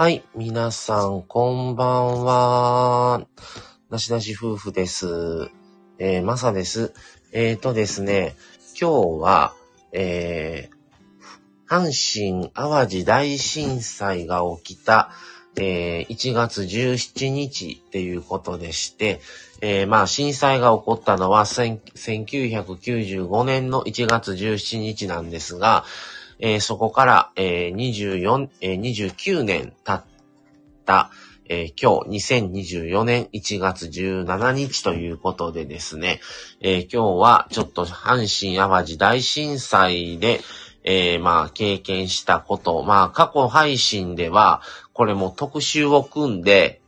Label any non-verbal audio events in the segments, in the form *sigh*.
はい、皆さん、こんばんは。なしなし夫婦です。えー、まさです。えーとですね、今日は、えー、阪神淡路大震災が起きた、えー1月17日っていうことでして、えーまあ震災が起こったのは1995年の1月17日なんですが、えーそこから、えー24、えー29年経った、えー今日2024年1月17日ということでですね、えー今日はちょっと阪神淡路大震災で、えーまあ経験したこと、まあ過去配信では、これも特集を組んで、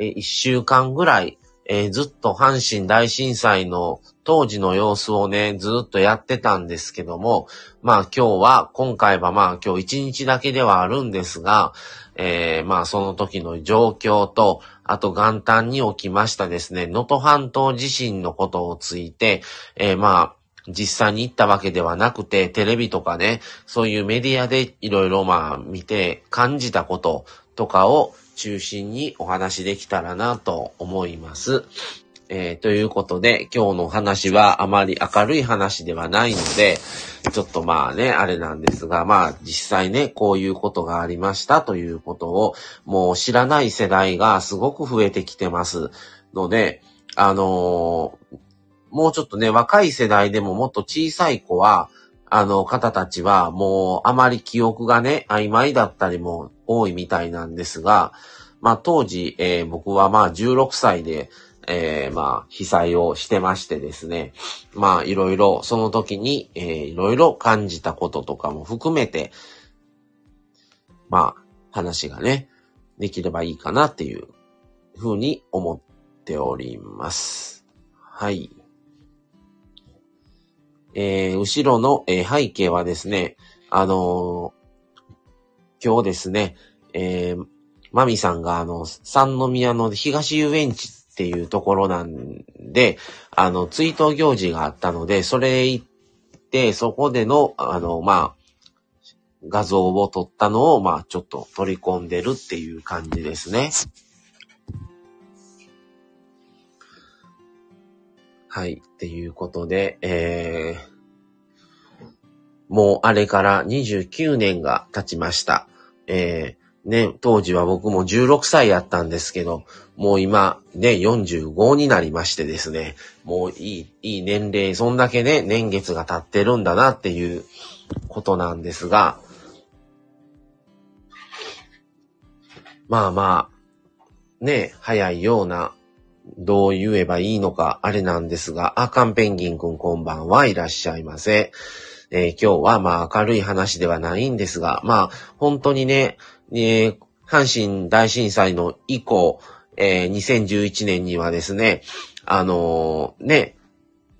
えー一週間ぐらい、えーずっと阪神大震災の当時の様子をね、ずっとやってたんですけども、まあ今日は、今回はまあ今日一日だけではあるんですが、えーまあその時の状況と、あと元旦に起きましたですね、能登半島地震のことをついて、えーまあ実際に行ったわけではなくて、テレビとかね、そういうメディアでいろいろまあ見て感じたこととかを中心にお話できたらなと思います。えーということで、今日の話はあまり明るい話ではないので、ちょっとまあね、あれなんですが、まあ実際ね、こういうことがありましたということを、もう知らない世代がすごく増えてきてますので、あのーもうちょっとね、若い世代でももっと小さい子は、あの方たちはもうあまり記憶がね、曖昧だったりも多いみたいなんですが、まあ当時、えー僕はまあ16歳で、えーまあ被災をしてましてですね、まあいろいろその時に、えーいろいろ感じたこととかも含めて、まあ話がね、できればいいかなっていうふうに思っております。はい。えー後ろの、えー背景はですね、あの今日ですね、えーマミさんがあの、三宮の東遊園地っていうところなんで、あの、追悼行事があったので、それ行って、そこでの、あの、まあ、画像を撮ったのを、まあ、ちょっと取り込んでるっていう感じですね。はい。っていうことで、えー、もうあれから29年が経ちました。えー、ね、当時は僕も16歳やったんですけど、もう今、ね、45になりましてですね、もういい、いい年齢、そんだけね、年月が経ってるんだなっていうことなんですが、まあまあ、ね、早いような、どう言えばいいのか、あれなんですが、あ、カンペンギンくんこんばんはいらっしゃいませ。えー今日はまあ明るい話ではないんですが、まあ本当にね、えー阪神大震災の以降、えー2011年にはですね、あのーね、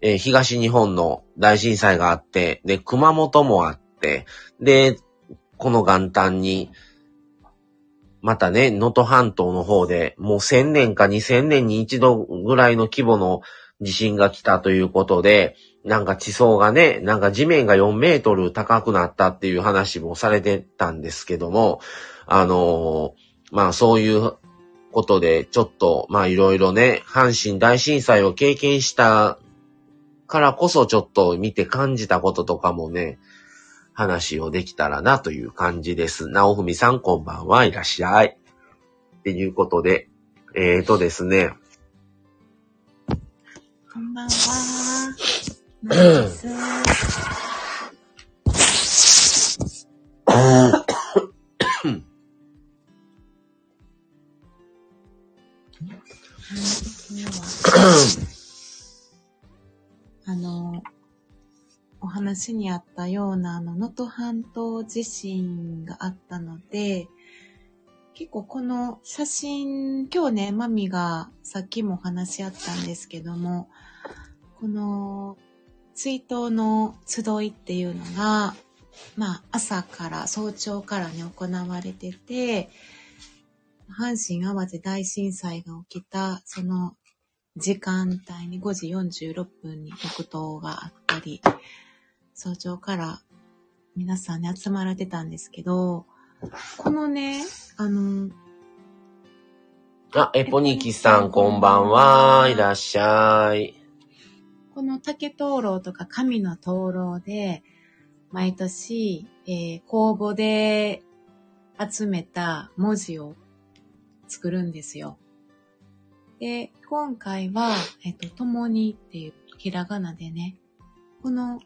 えー東日本の大震災があって、で、熊本もあって、で、この元旦に、またね、能登半島の方で、もう1000年か2000年に一度ぐらいの規模の地震が来たということで、なんか地層がね、なんか地面が4メートル高くなったっていう話もされてたんですけども、あのーまあそういうことで、ちょっと、まあいろいろね、阪神大震災を経験したからこそちょっと見て感じたこととかもね、話をできたらなという感じです。なおふみさんこんばんはいらっしゃい。っていうことで、えーとですね、こんばんは。あの、お話にあったような、あの、能登半島地震があったので、結構この写真、今日ね、マミがさっきもお話しあったんですけども、この追悼の集いっていうのが、まあ朝から早朝からね行われてて、阪神淡路大震災が起きたその時間帯に5時46分に黙祷があったり、早朝から皆さんね集まられてたんですけど、このね、あの、あ、エポニキさん、こんばんは。いらっしゃい。この竹灯籠とか紙の灯籠で、毎年、えー公募で集めた文字を作るんですよ。で、今回は、えっと、共にっていうひらがなでね、この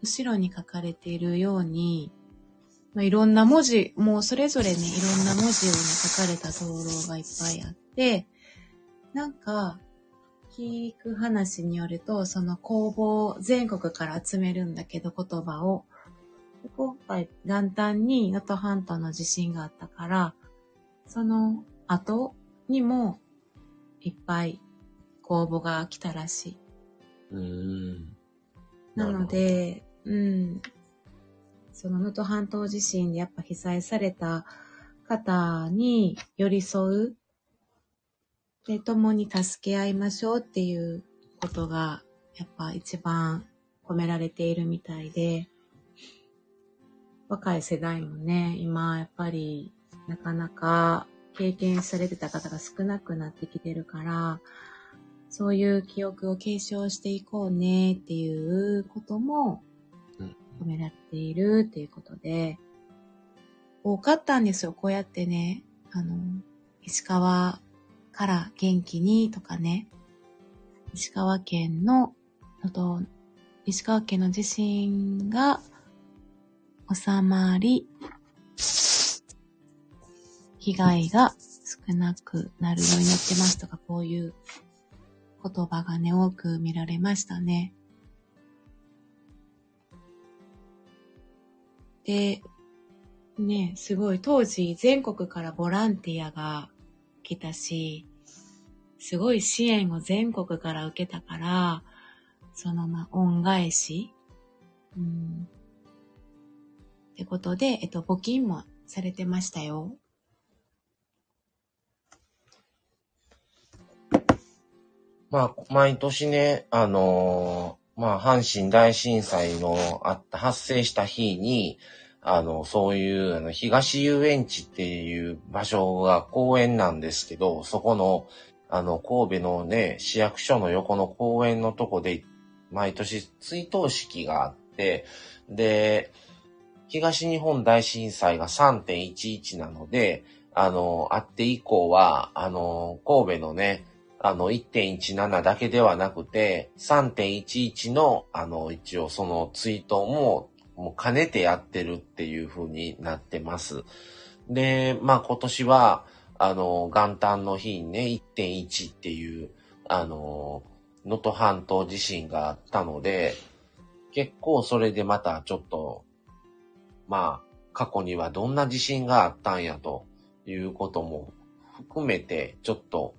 後ろに書かれているように、まあ、いろんな文字、もうそれぞれね、いろんな文字をね、書かれた灯籠がいっぱいあって、なんか、聞く話によると、その公募全国から集めるんだけど言葉を、で今回元旦に能登半島の地震があったから、その後にもいっぱい公募が来たらしい。うーん。なので、うん。その能登半島地震でやっぱ被災された方に寄り添う。で、共に助け合いましょうっていうことが、やっぱ一番込められているみたいで、若い世代もね、今やっぱりなかなか経験されてた方が少なくなってきてるから、そういう記憶を継承していこうねっていうこともうん込められているっていうことで、多かったんですよ。こうやってね、あの、石川から元気にとかね、石川県の、と、石川県の地震が収まり、被害が少なくなるようになってますとか、こういう言葉がね、多く見られましたね。で、ね、すごい当時全国からボランティアが来たし、すごい支援を全国から受けたから、そのま恩返し、うん。ってことで、えっと、募金もされてましたよ。まあ、毎年ね、あのーまあ、阪神大震災のあった、発生した日に、あの、そういう、あの、東遊園地っていう場所が公園なんですけど、そこの、あの、神戸のね、市役所の横の公園のとこで、毎年追悼式があって、で、東日本大震災が3.11なので、あの、あって以降は、あの、神戸のね、あの、1.17だけではなくて、3.11の、あの、一応その追悼も、もう兼ねてやってるっていう風になってます。で、まあ今年は、あの、元旦の日にね、1.1っていう、あの、能登半島地震があったので、結構それでまたちょっと、まあ、過去にはどんな地震があったんやということも含めて、ちょっと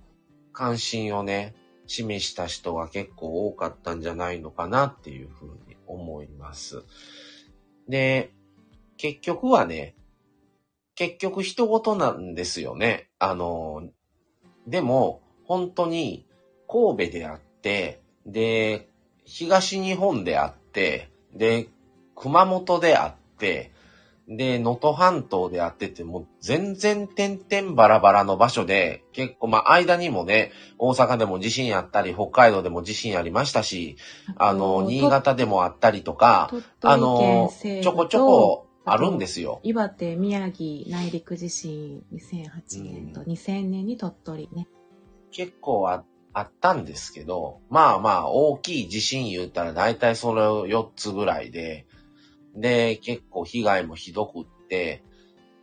関心をね、示した人が結構多かったんじゃないのかなっていうふうに思います。で、結局はね、結局人事なんですよね。あの、でも、本当に神戸であって、で、東日本であって、で、熊本であって、で、能登半島であってて、もう全然点々バラバラの場所で、結構、まあ、間にもね、大阪でも地震あったり、北海道でも地震ありましたし、あの、新潟でもあったりとか、鳥あの、ちょこちょこあるんですよ。岩手、宮城内陸地震2008年とうん2000年に鳥取ね。結構ああったんですけど、まあまあ、大きい地震言ったら大体それ4つぐらいで、で、結構被害もひどくって、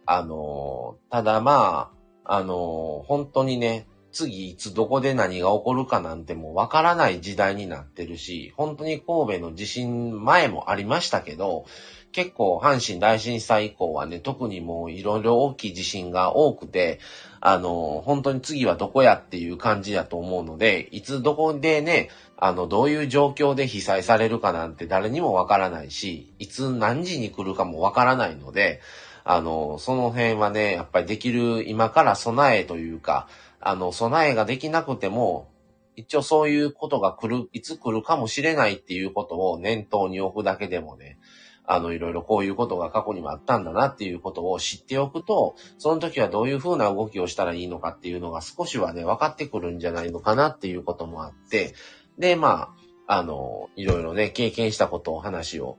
あのただまあ、あの本当にね、次いつどこで何が起こるかなんてもうわからない時代になってるし、本当に神戸の地震前もありましたけど、結構阪神大震災以降はね、特にもういろいろ大きい地震が多くて、あの、本当に次はどこやっていう感じだと思うので、いつどこでね、あの、どういう状況で被災されるかなんて誰にもわからないし、いつ何時に来るかもわからないので、あの、その辺はね、やっぱりできる今から備えというか、あの、備えができなくても、一応そういうことが来る、いつ来るかもしれないっていうことを念頭に置くだけでもね、あの、いろいろこういうことが過去にもあったんだなっていうことを知っておくと、その時はどういう風な動きをしたらいいのかっていうのが少しはね、分かってくるんじゃないのかなっていうこともあって、で、まあ、あの、いろいろね、経験したことを話を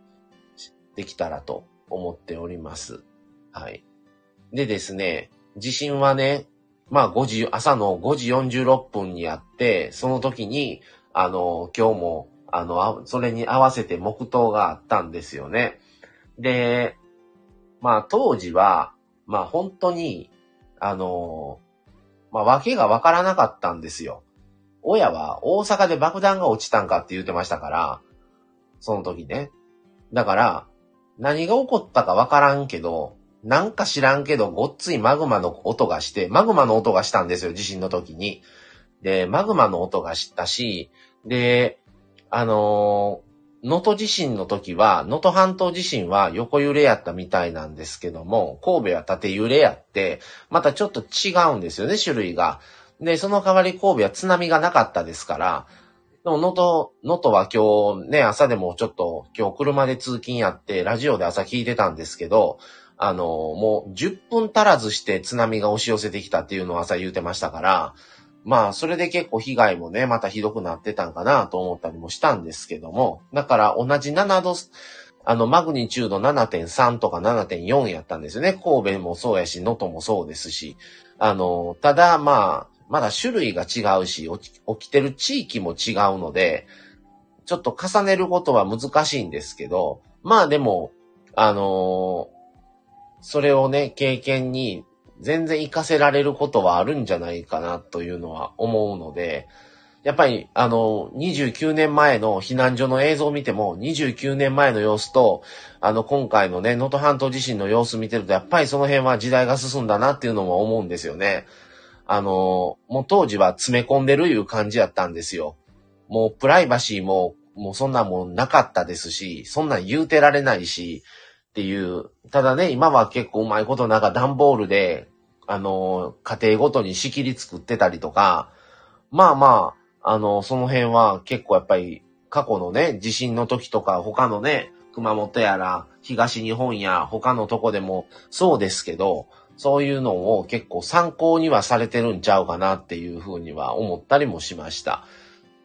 できたらと思っております。はい。でですね、地震はね、まあ5時、朝の5時46分にあって、その時に、あの、今日も、あの、それに合わせて黙祷があったんですよね。で、まあ当時は、まあ本当に、あの、まあ訳がわからなかったんですよ。親は大阪で爆弾が落ちたんかって言ってましたから、その時ね。だから、何が起こったかわからんけど、なんか知らんけど、ごっついマグマの音がして、マグマの音がしたんですよ、地震の時に。で、マグマの音がしたし、で、あの能、登地震の時は、能登半島地震は横揺れやったみたいなんですけども、神戸は縦揺れやって、またちょっと違うんですよね、種類が。で、その代わり神戸は津波がなかったですから、でも、能登、能登は今日ね、朝でもちょっと、今日車で通勤やって、ラジオで朝聞いてたんですけど、あの、もう10分足らずして津波が押し寄せてきたっていうのを朝言うてましたから、まあ、それで結構被害もね、またひどくなってたんかなと思ったりもしたんですけども、だから同じ7度、あの、マグニチュード7.3とか7.4やったんですよね。神戸もそうやし、能登もそうですし。あの、ただまあ、まだ種類が違うし、起きてる地域も違うので、ちょっと重ねることは難しいんですけど、まあでも、あのー、それをね、経験に全然活かせられることはあるんじゃないかなというのは思うので、やっぱり、あの、29年前の避難所の映像を見ても、29年前の様子と、あの、今回のね、能登半島地震の様子見てると、やっぱりその辺は時代が進んだなっていうのも思うんですよね。あの、もう当時は詰め込んでるいう感じやったんですよ。もうプライバシーも、もうそんなもんなかったですし、そんなん言うてられないし、っていう。ただね、今は結構うまいことなんか段ボールで、あの、家庭ごとに仕切り作ってたりとか、まあまあ、あの、その辺は結構やっぱり過去のね、地震の時とか他のね、熊本やら東日本や他のとこでもそうですけど、そういうのを結構参考にはされてるんちゃうかなっていうふうには思ったりもしました。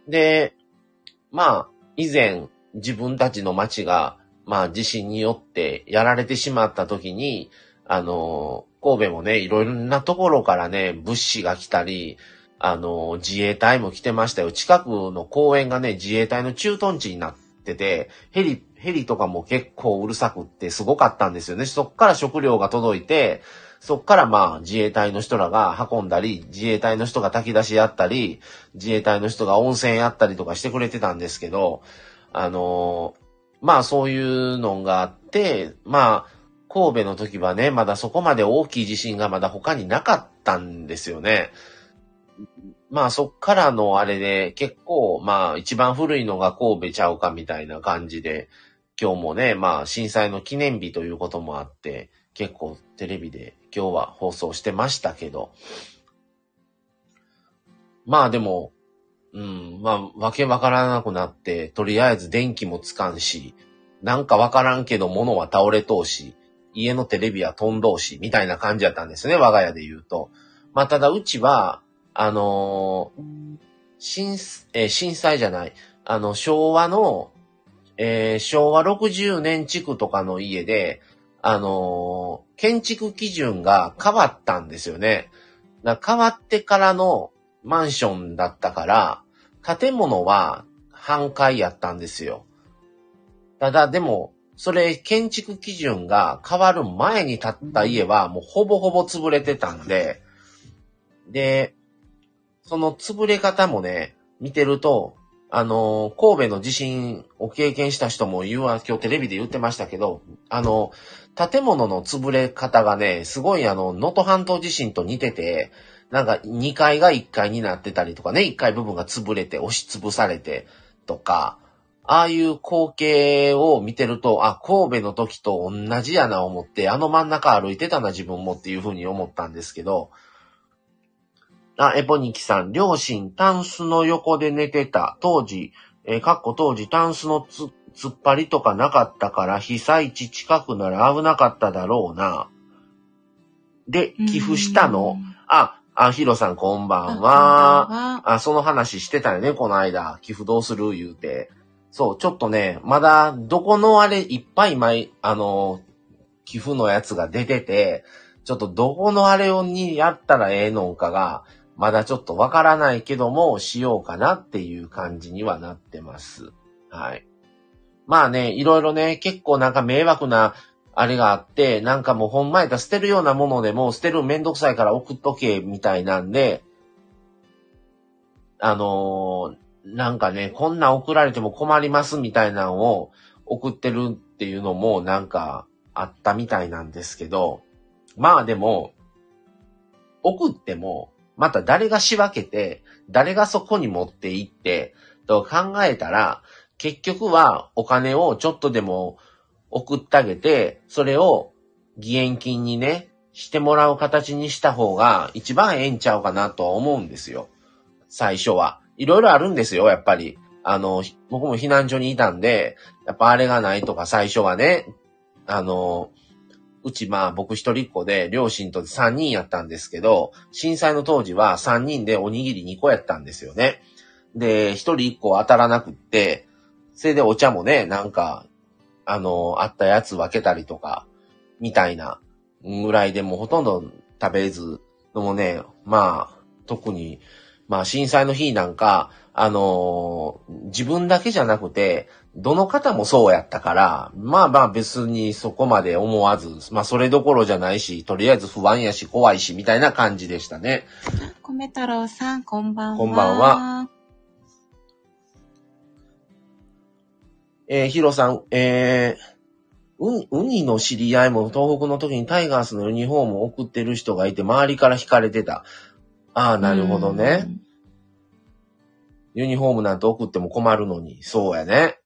で、まあ、以前自分たちの町が、まあ地震によってやられてしまった時に、あの、神戸もね、いろいろなところからね、物資が来たり、あの、自衛隊も来てましたよ。近くの公園がね、自衛隊の駐屯地になってて、ヘリ、ヘリとかも結構うるさくってすごかったんですよね。そっから食料が届いて、そっからまあ自衛隊の人らが運んだり、自衛隊の人が炊き出しやったり、自衛隊の人が温泉やったりとかしてくれてたんですけど、あの、まあそういうのがあって、まあ、神戸の時はね、まだそこまで大きい地震がまだ他になかったんですよね。まあそっからのあれで結構まあ一番古いのが神戸ちゃうかみたいな感じで、今日もね、まあ震災の記念日ということもあって、結構テレビで今日は放送してましたけど、まあでも、うん、まあ、わけわからなくなって、とりあえず電気もつかんし、なんかわからんけど物は倒れとうし、家のテレビは飛んどうし、みたいな感じだったんですね、我が家で言うと。まあ、ただうちは、あのー、震、えー、震災じゃない、あの、昭和の、えー、昭和60年地区とかの家で、あのー、建築基準が変わったんですよね。変わってからのマンションだったから、建物は半壊やったんですよ。ただ、でも、それ、建築基準が変わる前に建った家は、もうほぼほぼ潰れてたんで、で、その潰れ方もね、見てると、あの、神戸の地震を経験した人も言うわ、今日テレビで言ってましたけど、あの、建物の潰れ方がね、すごいあの、能登半島地震と似てて、なんか2階が1階になってたりとかね、1階部分が潰れて押し潰されてとか、ああいう光景を見てると、あ、神戸の時と同じやな思って、あの真ん中歩いてたな自分もっていうふうに思ったんですけど、あ、エポニキさん、両親、タンスの横で寝てた。当時、えー、かっこ当時、タンスのつ、突っ張りとかなかったから被災地近くなら危なかっただろうな。で、寄付したの。あ、あ、ヒロさんこんばんは。あ、その話してたよね、この間。寄付どうする？言うて。そう、ちょっとね、まだ、どこのあれ、いっぱい前、あの、寄付のやつが出てて、ちょっとどこのあれをにやったらええのかが、まだちょっとわからないけども、しようかなっていう感じにはなってます。はい。まあね、いろいろね、結構なんか迷惑な、あれがあって、なんかもうほんまやったら捨てるようなものでも捨てるめんどくさいから送っとけ、みたいなんで、あのー、なんかね、こんな送られても困りますみたいなのを送ってるっていうのもなんかあったみたいなんですけど、まあでも、送っても、また誰が仕分けて、誰がそこに持って行って、と考えたら、結局はお金をちょっとでも送ってあげて、それを義援金にね、してもらう形にした方が一番ええんちゃうかなとは思うんですよ。最初は。いろいろあるんですよ、やっぱり。あの、僕も避難所にいたんで、やっぱあれがないとか最初はね、あの、うちまあ僕一人っ子で両親と3人やったんですけど、震災の当時は3人でおにぎり2個やったんですよね。で、一人1個当たらなくって、それでお茶もね、なんか、あの、あったやつ分けたりとか、みたいなぐらいでもほとんど食べず、でもね、まあ、特に、まあ震災の日なんか、あのー、自分だけじゃなくて、どの方もそうやったから、まあまあ別にそこまで思わず、まあそれどころじゃないし、とりあえず不安やし怖いし、みたいな感じでしたね。米太郎さん、こんばんは。こんばんは。えー、ヒロさん、えー、う、ウニの知り合いも東北の時にタイガースのユニフォームを送ってる人がいて、周りから惹かれてた。ああ、なるほどね。ユニフォームなんて送っても困るのに。そうやね。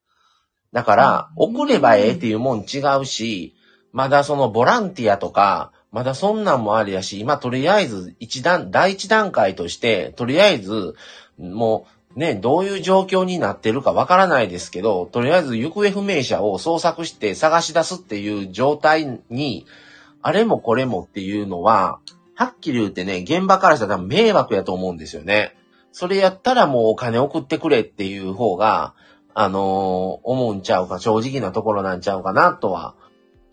だから、送ればええっていうもん違うし、まだそのボランティアとか、まだそんなんもありやし、今とりあえず一段、第一段階として、とりあえず、もう、ね、どういう状況になってるかわからないですけど、とりあえず行方不明者を捜索して探し出すっていう状態に、あれもこれもっていうのは、はっきり言ってね、現場からしたら多分迷惑やと思うんですよね。それやったらもうお金送ってくれっていう方が、あのー、思うんちゃうか、正直なところなんちゃうかなとは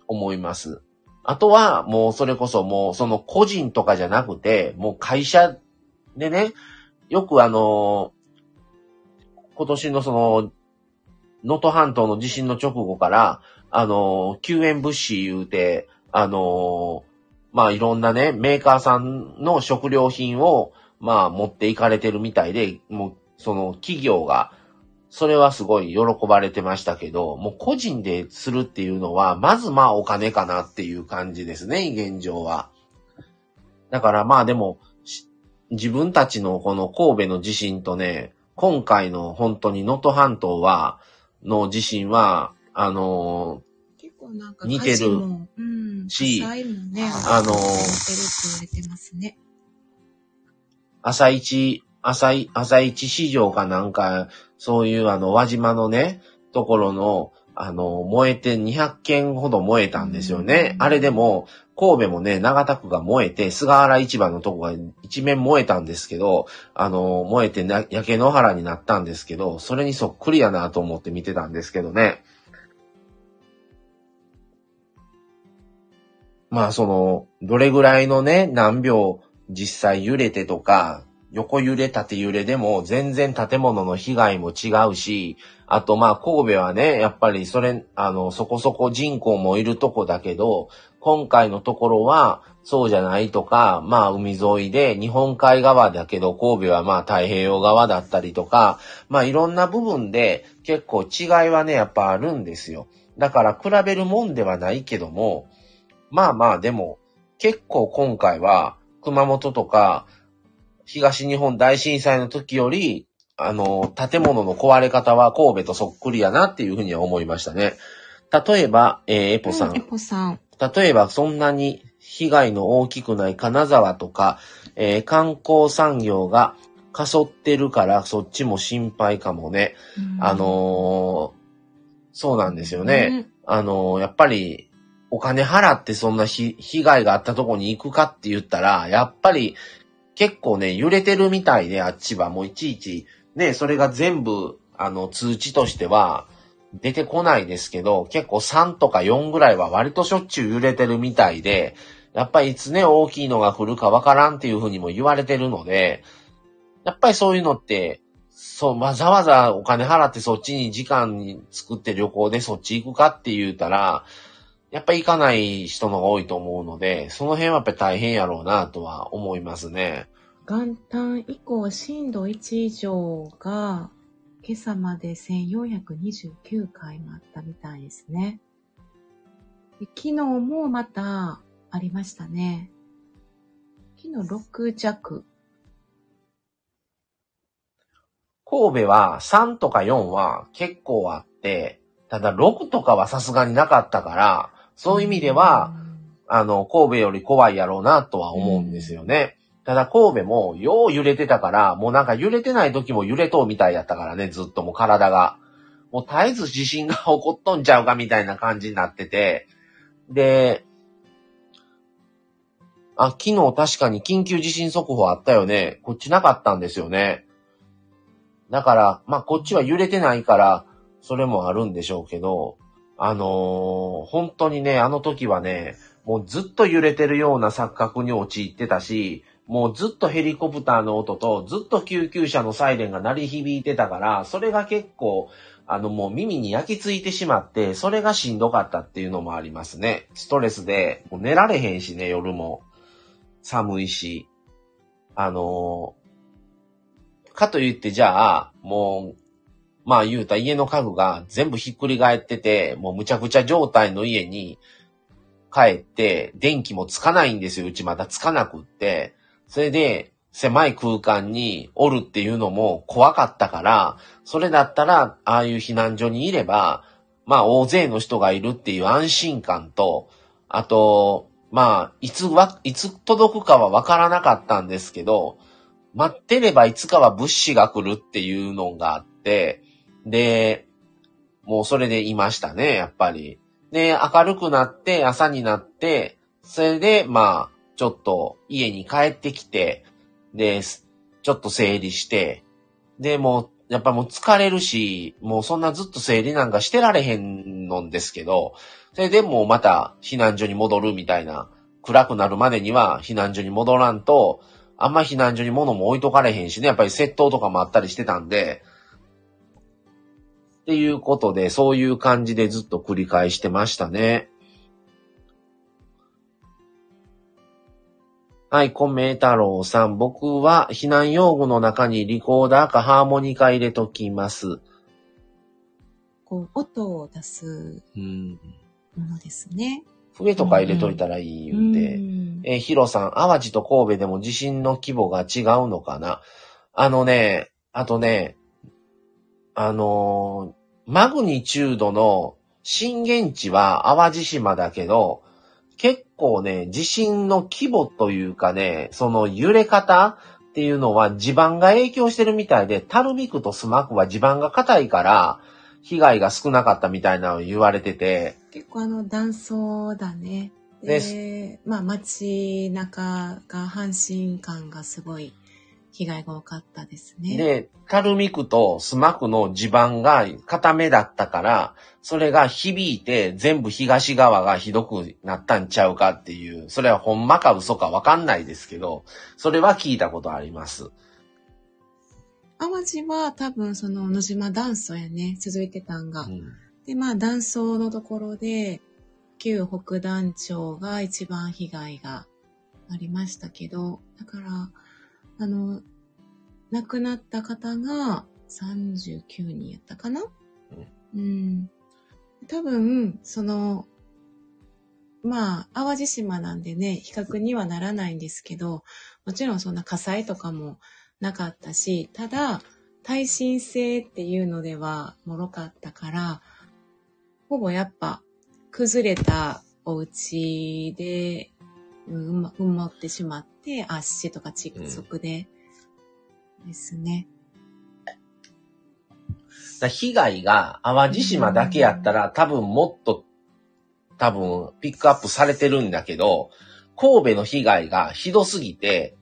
思います。あとは、もうそれこそもうその個人とかじゃなくて、もう会社でね、よくあのー今年のその、能登半島の地震の直後から、あの、救援物資言うて、あの、まあいろんなね、メーカーさんの食料品を、まあ持っていかれてるみたいで、もうその企業が、それはすごい喜ばれてましたけど、もう個人でするっていうのは、まずまあお金かなっていう感じですね、現状は。だからまあでも、自分たちのこの神戸の地震とね、今回の本当に能登半島は、の地震は、あのー、似てるし、うんね、あのー、朝一、朝一、朝一市場かなんか、そういうあの、輪島のね、ところの、あの、燃えて200件ほど燃えたんですよね。あれでも、神戸もね、長田区が燃えて、菅原市場のとこが一面燃えたんですけど、あの、燃えてな焼け野原になったんですけど、それにそっくりやなと思って見てたんですけどね。まあその、どれぐらいのね、何秒実際揺れてとか、横揺れ縦揺れでも全然建物の被害も違うし、あとまあ神戸はね、やっぱりそれ、あの、そこそこ人口もいるとこだけど、今回のところはそうじゃないとか、まあ海沿いで日本海側だけど神戸はまあ太平洋側だったりとか、まあいろんな部分で結構違いはね、やっぱあるんですよ。だから比べるもんではないけども、まあまあでも結構今回は熊本とか東日本大震災の時より、あの、建物の壊れ方は神戸とそっくりやなっていうふうには思いましたね。例えば、えー、エポさん。エポさん。例えばそんなに被害の大きくない金沢とか、えー、観光産業がかそってるからそっちも心配かもね。あのそうなんですよね。あの、やっぱり、お金払ってそんなひ被害があったとこに行くかって言ったら、やっぱり結構ね、揺れてるみたいで、あっちは。もういちいち、ね、それが全部、あの、通知としては出てこないですけど、結構3とか4ぐらいは割としょっちゅう揺れてるみたいで、やっぱりいつね、大きいのが来るかわからんっていうふうにも言われてるので、やっぱりそういうのって、そう、わざわざお金払ってそっちに時間に作って旅行でそっち行くかって言うたら、やっぱり行かない人のが多いと思うので、その辺はやっぱり大変やろうなとは思いますね。元旦以降震度1以上が今朝まで1429回もあったみたいですね。で昨日もまたありましたね。昨日6弱。神戸は3とか4は結構あって、ただ6とかはさすがになかったから、そういう意味では、あの、神戸より怖いやろうなとは思うんですよね。ただ神戸もよう揺れてたから、もうなんか揺れてない時も揺れとうみたいやったからね、ずっともう体が。もう絶えず地震が起こっとんちゃうかみたいな感じになってて、で、あ、昨日確かに緊急地震速報あったよね。こっちなかったんですよね。だから、まあこっちは揺れてないから、それもあるんでしょうけど、あのー本当にね、あの時はね、もうずっと揺れてるような錯覚に陥ってたし、もうずっとヘリコプターの音とずっと救急車のサイレンが鳴り響いてたから、それが結構、あのもう耳に焼き付いてしまって、それがしんどかったっていうのもありますね。ストレスで、もう寝られへんしね、夜も。寒いし。あのーかといってじゃあ、もう、まあ言うた家の家具が全部ひっくり返ってて、もうむちゃくちゃ状態の家に帰って、電気もつかないんですよ。うちまだつかなくって。それで、狭い空間におるっていうのも怖かったから、それだったら、ああいう避難所にいれば、まあ大勢の人がいるっていう安心感と、あと、まあ、いつわ、いつ届くかはわからなかったんですけど、待ってればいつかは物資が来るっていうのがあって、で、もうそれでいましたね、やっぱり。で、明るくなって、朝になって、それで、まあ、ちょっと家に帰ってきて、で、ちょっと整理して、で、もう、やっぱもう疲れるし、もうそんなずっと整理なんかしてられへんのんですけど、それでもうまた避難所に戻るみたいな、暗くなるまでには避難所に戻らんと、あんま避難所に物も置いとかれへんしね、やっぱり窃盗とかもあったりしてたんで、っていうことで、そういう感じでずっと繰り返してましたね。はい、コメ太郎さん。僕は避難用具の中にリコーダーかハーモニカ入れときます。こう、音を出すうん。ものですね。笛とか入れといたらいい言うて。んえーヒロさん、淡路と神戸でも地震の規模が違うのかな？あのね、あとね、あのーマグニチュードの震源地は淡路島だけど、結構ね、地震の規模というかね、その揺れ方っていうのは地盤が影響してるみたいで、タルミ区とスマ区は地盤が硬いから、被害が少なかったみたいなのを言われてて、結構あの断層だね。で、まあ街中が阪神感がすごい被害が多かったですね。で、タルミ区とスマ区の地盤が固めだったから、それが響いて全部東側がひどくなったんちゃうかっていう、それはほんまか嘘かわかんないですけど、それは聞いたことあります。淡路は多分その野島断層やね、続いてたんが。うんで、まあ断層のところで、旧北団町が一番被害がありましたけど、だから、あの、亡くなった方が39人やったかな？うん。多分、その、まあ、淡路島なんでね、比較にはならないんですけど、もちろんそんな火災とかもなかったし、ただ、耐震性っていうのでは脆かったから、ほぼやっぱ崩れたお家で、うん、埋まってしまって、圧死とか窒息で、ですね。だ被害が淡路島だけやったら多分もっと多分ピックアップされてるんだけど、神戸の被害がひどすぎて、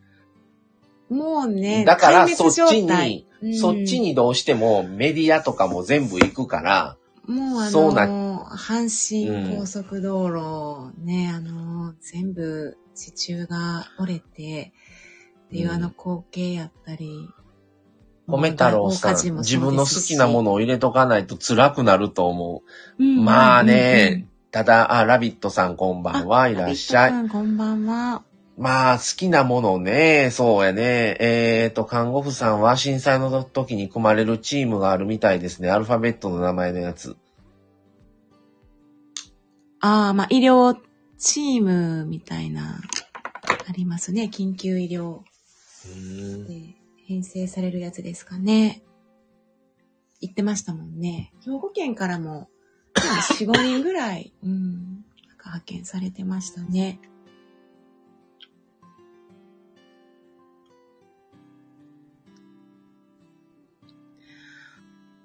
もうね、だからそっちに、うん。そっちにどうしてもメディアとかも全部行くから、もうあそうなの、阪神高速道路、ね、あの、全部地中が折れて、っていううんあの光景やったり。米太郎さん、自分の好きなものを入れとかないと辛くなると思う。のまあね、ただ、あ、ラビットさんこんばんは、いらっしゃい。い。こんばんは。まあ、好きなものね、そうやね。えっ、と、看護婦さんは震災の時に組まれるチームがあるみたいですね。アルファベットの名前のやつ。ああ、まあ医療チームみたいな、ありますね。緊急医療で編成されるやつですかね。言ってましたもんね。兵庫県からも、4、5人ぐらい、うん、派遣されてましたね。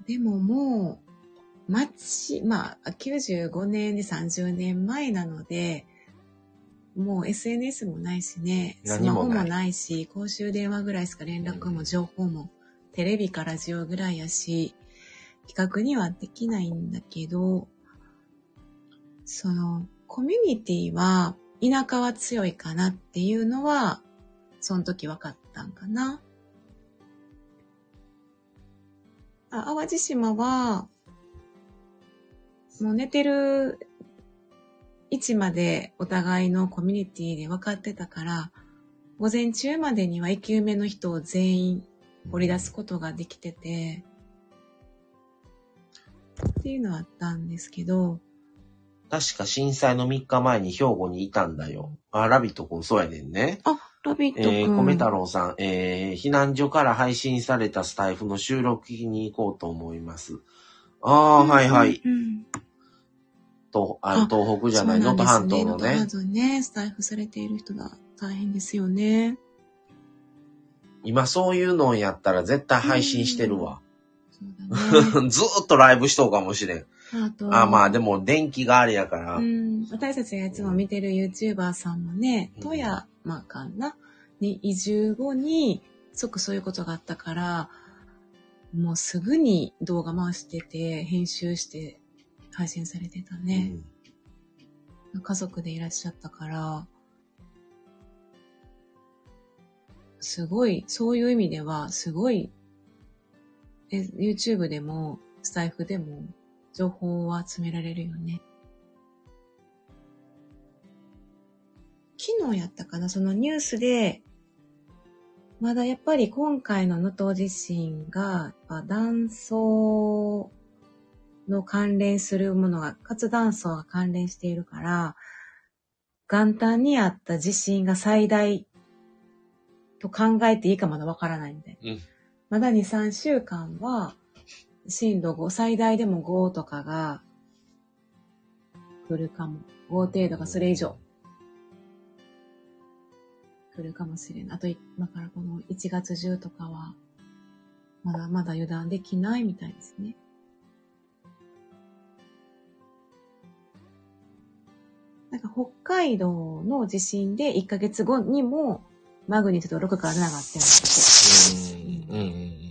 でももう、町、まあ、95年で30年前なので、もう SNS もないしね、スマホもないし、公衆電話ぐらいしか連絡も情報も、テレビかラジオぐらいやし、企画にはできないんだけど、その、コミュニティは、田舎は強いかなっていうのは、その時分かったんかな。あ、淡路島は、もう寝てる位置までお互いのコミュニティで分かってたから、午前中までには生き埋めの人を全員掘り出すことができてて、っていうのはあったんですけど、確か震災の3日前に兵庫にいたんだよ。あ、ラビット君そうやねんね。あ、ラビット君。えー、米太郎さん、えー、避難所から配信されたスタイフの収録に行こうと思います。ああ、はいはい。うんうんとああ東北じゃない、能登半島のね能登半。島ね、スタイフされている人が大変ですよね。今そういうのやったら絶対配信してるわ。ね。*laughs* ずーっとライブしとうかもしれん。あと、あまあでも電気があれやから。うん、私たちがいつも見てる YouTuber さんもね、うん富山かな？に移住後に、即そういうことがあったから、もうすぐに動画回してて、編集して配信されてたね。家族でいらっしゃったから、すごい、そういう意味では、すごい、え YouTube でも、スタイフでも、情報は集められるよね。昨日やったかな、そのニュースで、まだやっぱり今回の能登地震が、断層の関連するものが、活断層が関連しているから、元旦にあった地震が最大と考えていいかまだわからないみたいな。うんまだ2、3週間は、震度5、最大でも5とかが来るかも。5程度かそれ以上。来るかもしれない。あと、今からこの1月中とかは、まだまだ油断できないみたいですね。なんか北海道の地震で1ヶ月後にもマグニチュード6から7があってるんですうんうんうんうん。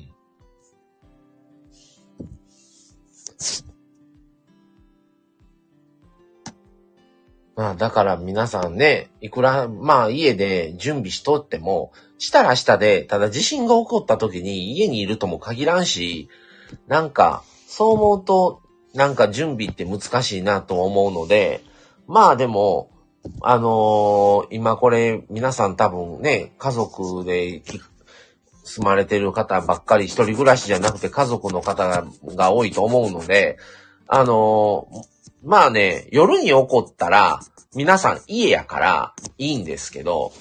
まあだから皆さんね、いくら、まあ家で準備しとっても、したらしたで、ただ地震が起こった時に家にいるとも限らんし、なんか、そう思うと、なんか準備って難しいなと思うので、まあでも、あのー今これ皆さん多分ね、家族で住まれてる方ばっかり一人暮らしじゃなくて家族の方がが多いと思うので、あのーまあね、夜に起こったら、皆さん家やからいいんですけど、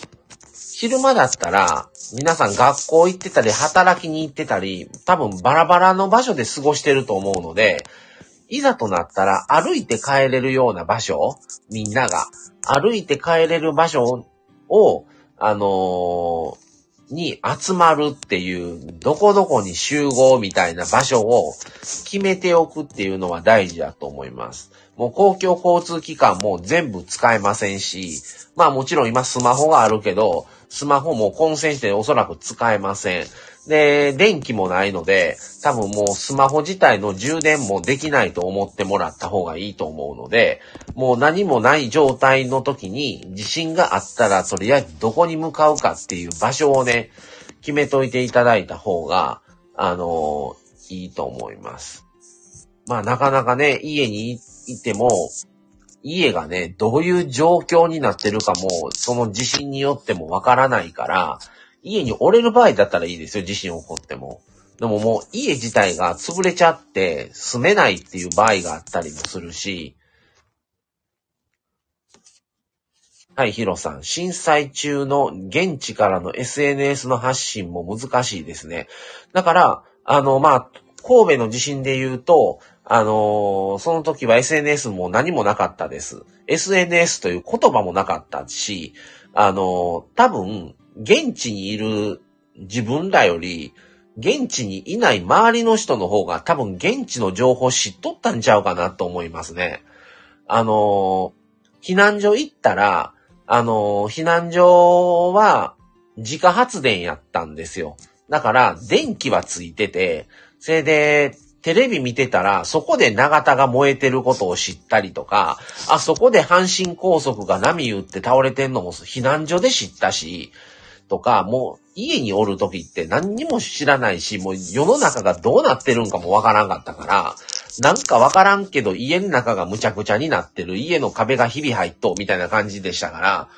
昼間だったら、皆さん学校行ってたり、働きに行ってたり、多分バラバラの場所で過ごしてると思うので、いざとなったら歩いて帰れるような場所、みんなが歩いて帰れる場所を、あのーに集まるっていう、どこどこに集合みたいな場所を決めておくっていうのは大事だと思います。もう公共交通機関も全部使えませんし、まあもちろん今スマホがあるけど、スマホも混戦しておそらく使えません。で、電気もないので、多分もうスマホ自体の充電もできないと思ってもらった方がいいと思うので、もう何もない状態の時に地震があったらとりあえずどこに向かうかっていう場所をね、決めといていただいた方が、あのいいと思います。まあなかなかね、家にいても、家がね、どういう状況になってるかも、その地震によってもわからないから、家に折れる場合だったらいいですよ、地震起こっても。でももう家自体が潰れちゃって住めないっていう場合があったりもするし、はい、ヒロさん。震災中の現地からの SNS の発信も難しいですね。だから、あの、まあ、神戸の地震で言うと、あのーその時は SNS も何もなかったです。SNS という言葉もなかったし、あのー多分、現地にいる自分らより、現地にいない周りの人の方が多分現地の情報知っとったんちゃうかなと思いますね。あの避難所行ったら、あの避難所は自家発電やったんですよ。だから、電気はついてて、それで、テレビ見てたら、そこで長田が燃えてることを知ったりとか、あ、そこで阪神高速が波打って倒れてんのも避難所で知ったし、とか、もう家におる時って何にも知らないし、もう世の中がどうなってるんかもわからんかったから、なんかわからんけど家の中がむちゃくちゃになってる、家の壁がひび入っとみたいな感じでしたから、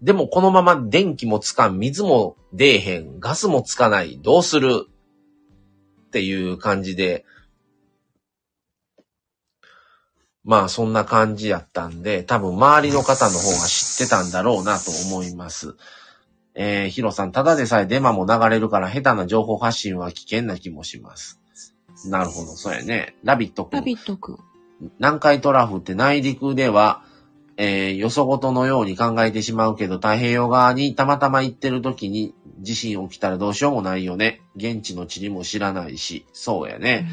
でもこのまま電気もつかん、水も出えへん、ガスもつかない、どうする？っていう感じで、まあそんな感じやったんで、多分周りの方の方がってたんだろうなと思います。えー、ヒロさん、ただでさえデマも流れるから下手な情報発信は危険な気もします。なるほど、そうやね。ラビット君。ラビットくん。南海トラフって内陸では、えー、よそごとのように考えてしまうけど、太平洋側にたまたま行ってる時に地震起きたらどうしようもないよね。現地の地理も知らないし、そうやね。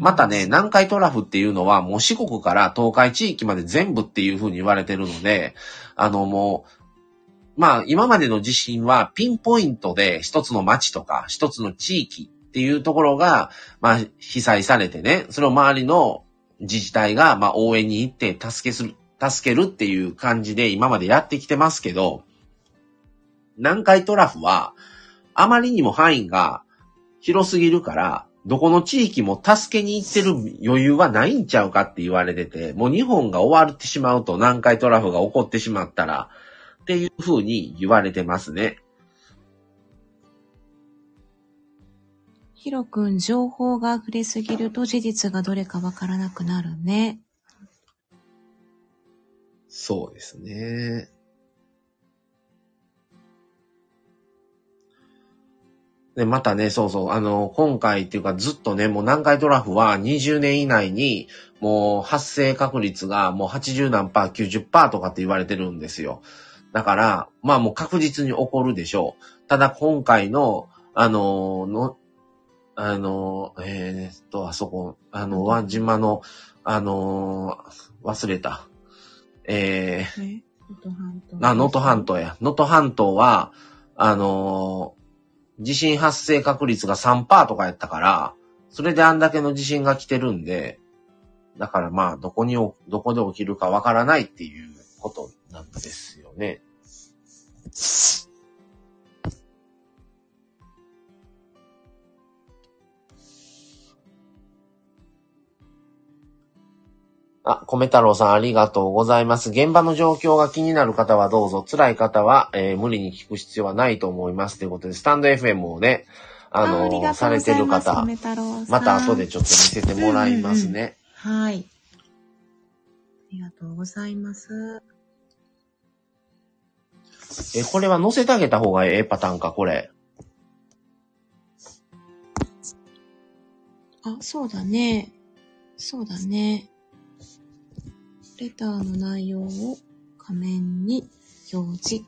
またね、南海トラフっていうのはもう四国から東海地域まで全部っていう風に言われてるので、あのもう、まあ今までの地震はピンポイントで一つの町とか一つの地域っていうところが、まあ被災されてね、それを周りの自治体がまあ応援に行って助けする、助けるっていう感じで今までやってきてますけど、南海トラフはあまりにも範囲が広すぎるから、どこの地域も助けに行ってる余裕はないんちゃうかって言われてて、もう日本が終わってしまうと南海トラフが起こってしまったら、っていう風に言われてますね。ヒロくん、情報が溢れすぎると事実がどれかわからなくなるね。そうですね。で、またね、そうそう、あの、今回っていうかずっとね、もう南海トラフは20年以内に、もう発生確率がもう80何パー、90パーとかって言われてるんですよ。だから、まあもう確実に起こるでしょう。ただ今回の、あの、の、あの、えーっと、あそこ、あの、輪島の、あの、忘れた。えー、え？能登半島。あ、能登半島や。能登半島は、あのー地震発生確率が3%とかやったから、それであんだけの地震が来てるんで、だからまあ、どこに、どこで起きるかわからないっていうことなんですよね。あ、米太郎さんありがとうございます。現場の状況が気になる方はどうぞ、辛い方は、えー無理に聞く必要はないと思います。ということで、スタンド FM をね、あのあされてる方、また後でちょっと見せてもらいますね。はい。ありがとうございます。え、これは載せてあげた方がええパターンか、これ。あ、そうだね。そうだね。レターの内容を画面に表示。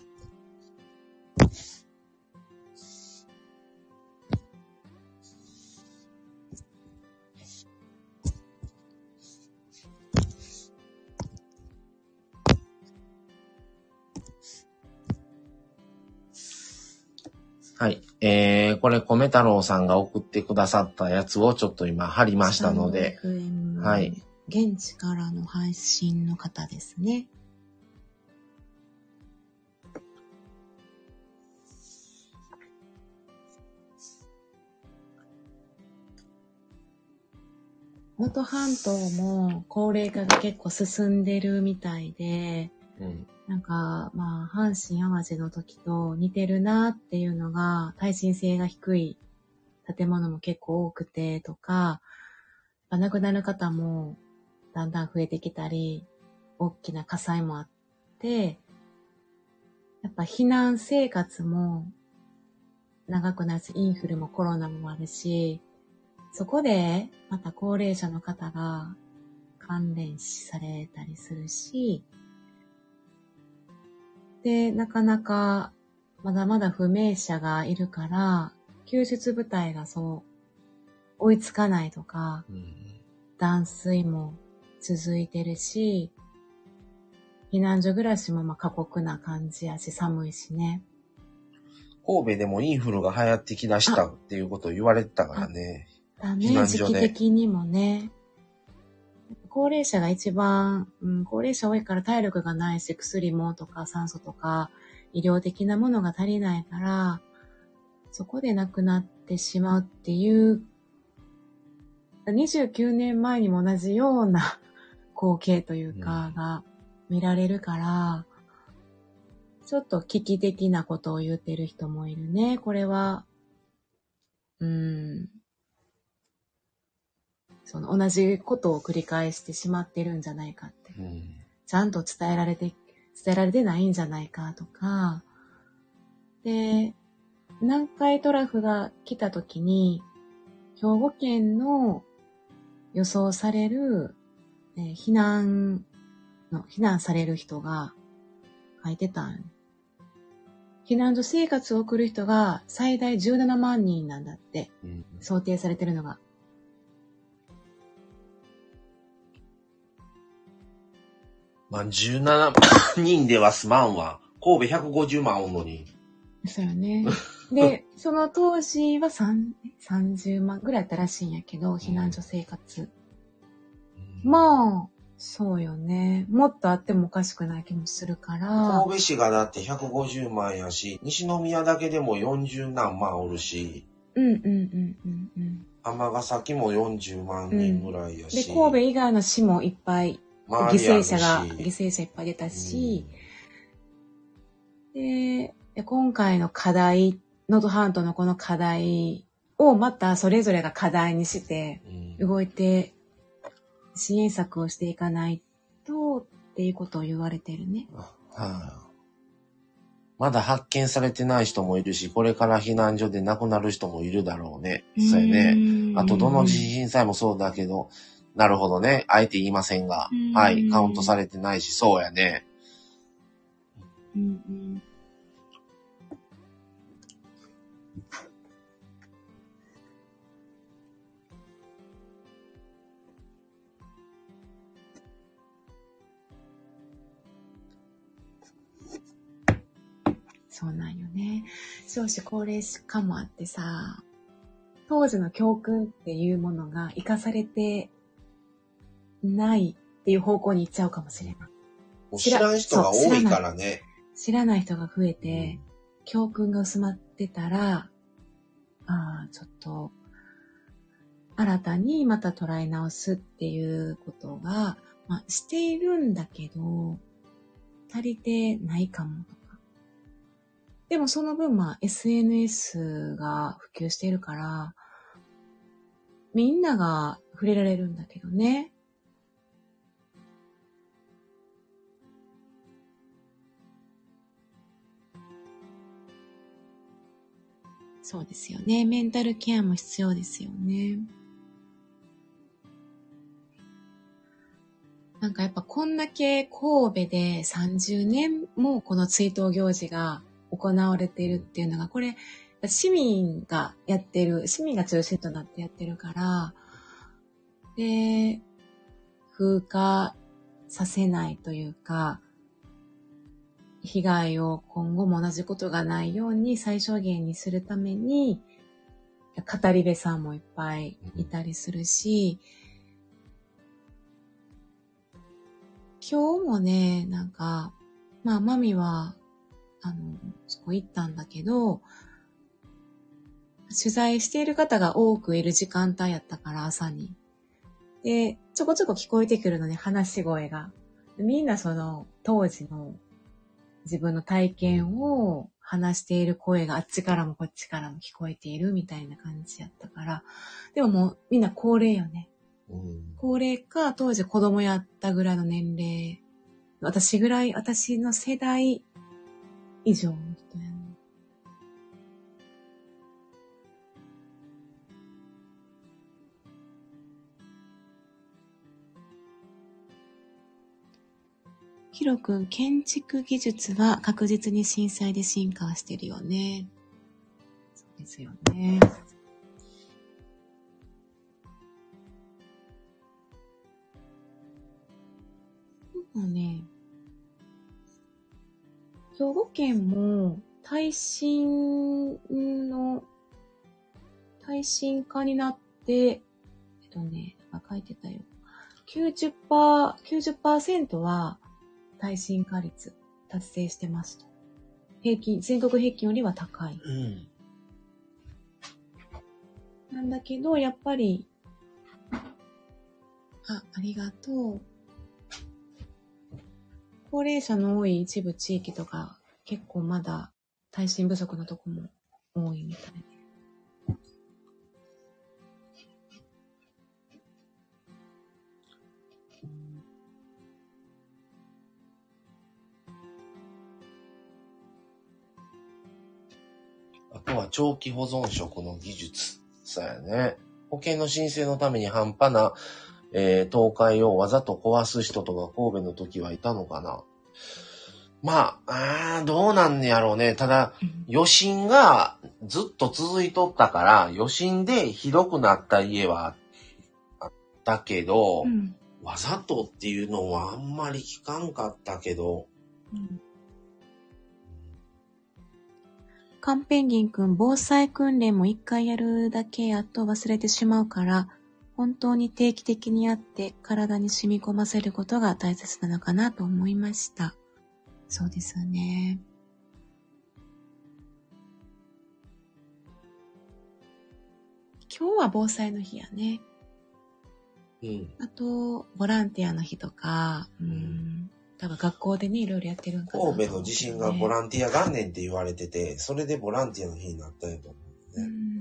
はい。えー、これ、米太郎さんが送ってくださったやつをちょっと今貼りましたので、はい。現地からの配信の方ですね。能登半島も高齢化が結構進んでるみたいで、うん。なんか、まあ、阪神淡路の時と似てるなっていうのが、耐震性が低い建物も結構多くてとか、亡くなる方もだんだん増えてきたり、大きな火災もあって、やっぱ避難生活も長くなるし、インフルもコロナもあるし、そこでまた高齢者の方が関連死されたりするし、で、なかなかまだまだ不明者がいるから、救出部隊がそう追いつかないとか、うん。断水も続いてるし、避難所暮らしもまあ過酷な感じやし、寒いしね。神戸でもインフルが流行ってきだしたっていうことを言われてたからね。だ避ね、時期難所で的にもね。高齢者が一番、うん、高齢者多いから体力がないし、薬もとか酸素とか医療的なものが足りないから、そこで亡くなってしまうっていう、29年前にも同じような光景というか、うんが見られるから、ちょっと危機的なことを言ってる人もいるね。これは、うん、その同じことを繰り返してしまってるんじゃないかって。うん。ちゃんと伝えられて、伝えられてないんじゃないかとか、で、南海トラフが来た時に、兵庫県の予想される、えー避難の、避難される人が書いてたん。避難所生活を送る人が最大17万人なんだって、うん想定されてるのが。まあ、17万人ではすまんわ。神戸150万おんのに。そうよね。*laughs* で、その当時は3 30万ぐらいやったらしいんやけど、避難所生活。まあ、そうよね。もっとあってもおかしくない気もするから。神戸市がだって150万やし、西宮だけでも40何万おるし、うんうんうんうんうん。尼崎も40万人ぐらいやで、し。神戸以外の市もいっぱい、犠牲者が、し犠牲者いっぱい出たし、で、で今回の課題、能登半島のこの課題をまたそれぞれが課題にして、うん動いて支援策をしていかないとっていうことを言われてるね。はいまだ発見されてない人もいるし、これから避難所で亡くなる人もいるだろうね。そうやね。ねあと、どの地震災もそうだけど、なるほどね。あえて言いませんがうん、はい。カウントされてないし、そうやね。うんうんそうなんよね。少子高齢化もあってさ、当時の教訓っていうものが生かされてないっていう方向に行っちゃうかもしれない。もう知らん人が多いからね。知らない人が増えて、教訓が薄まってたら、ああ、ちょっと、新たにまた捉え直すっていうことが、まあ、しているんだけど、足りてないかもとか。でもその分、まあ、SNS が普及しているから、みんなが触れられるんだけどね。そうですよね。メンタルケアも必要ですよね。なんかやっぱこんだけ神戸で30年もこの追悼行事が行われているっていうのが、これ市民がやってる、市民が中心となってやってるから、で、風化させないというか、被害を今後も同じことがないように最小限にするために、語り部さんもいっぱいいたりするし、今日もね、なんか、まあ、マミは、あの、そこ行ったんだけど、取材している方が多くいる時間帯やったから、朝に。で、ちょこちょこ聞こえてくるのね、話し声が。みんなその、当時の自分の体験を話している声があっちからもこっちからも聞こえているみたいな感じやったから。でももうみんな高齢よね。うん、高齢か、当時子供やったぐらいの年齢。私ぐらい、私の世代以上の人やヒロ君、建築技術は確実に震災で進化してるよね。そうですよね。もうね、兵庫県も耐震の、耐震化になって、えっとね、書いてたよ。90%、90%は耐震化率達成してますと。平均、全国平均よりは高い。うん、なんだけど、やっぱり、あ、ありがとう。高齢者の多い一部地域とか、結構まだ耐震不足のとこも多いみたいで。とは長期保存食の技術。そうやね。保険の申請のために半端な、えー、倒壊をわざと壊す人とか神戸の時はいたのかな。まあ、あどうなんやろうね。ただ、余震がずっと続いとったから、余震でひどくなった家はあったけど、うん、わざとっていうのはあんまり聞かんかったけど、うんカンペンギンくん、防災訓練も一回やるだけやと忘れてしまうから、本当に定期的にやって体に染み込ませることが大切なのかなと思いました。そうですよね。今日は防災の日やね。うん。あと、ボランティアの日とか、うん、多分学校でね、いろいろやってるんかな、ね、神戸の地震がボランティア元年って言われてて、それでボランティアの日になったんやと思うんね。うん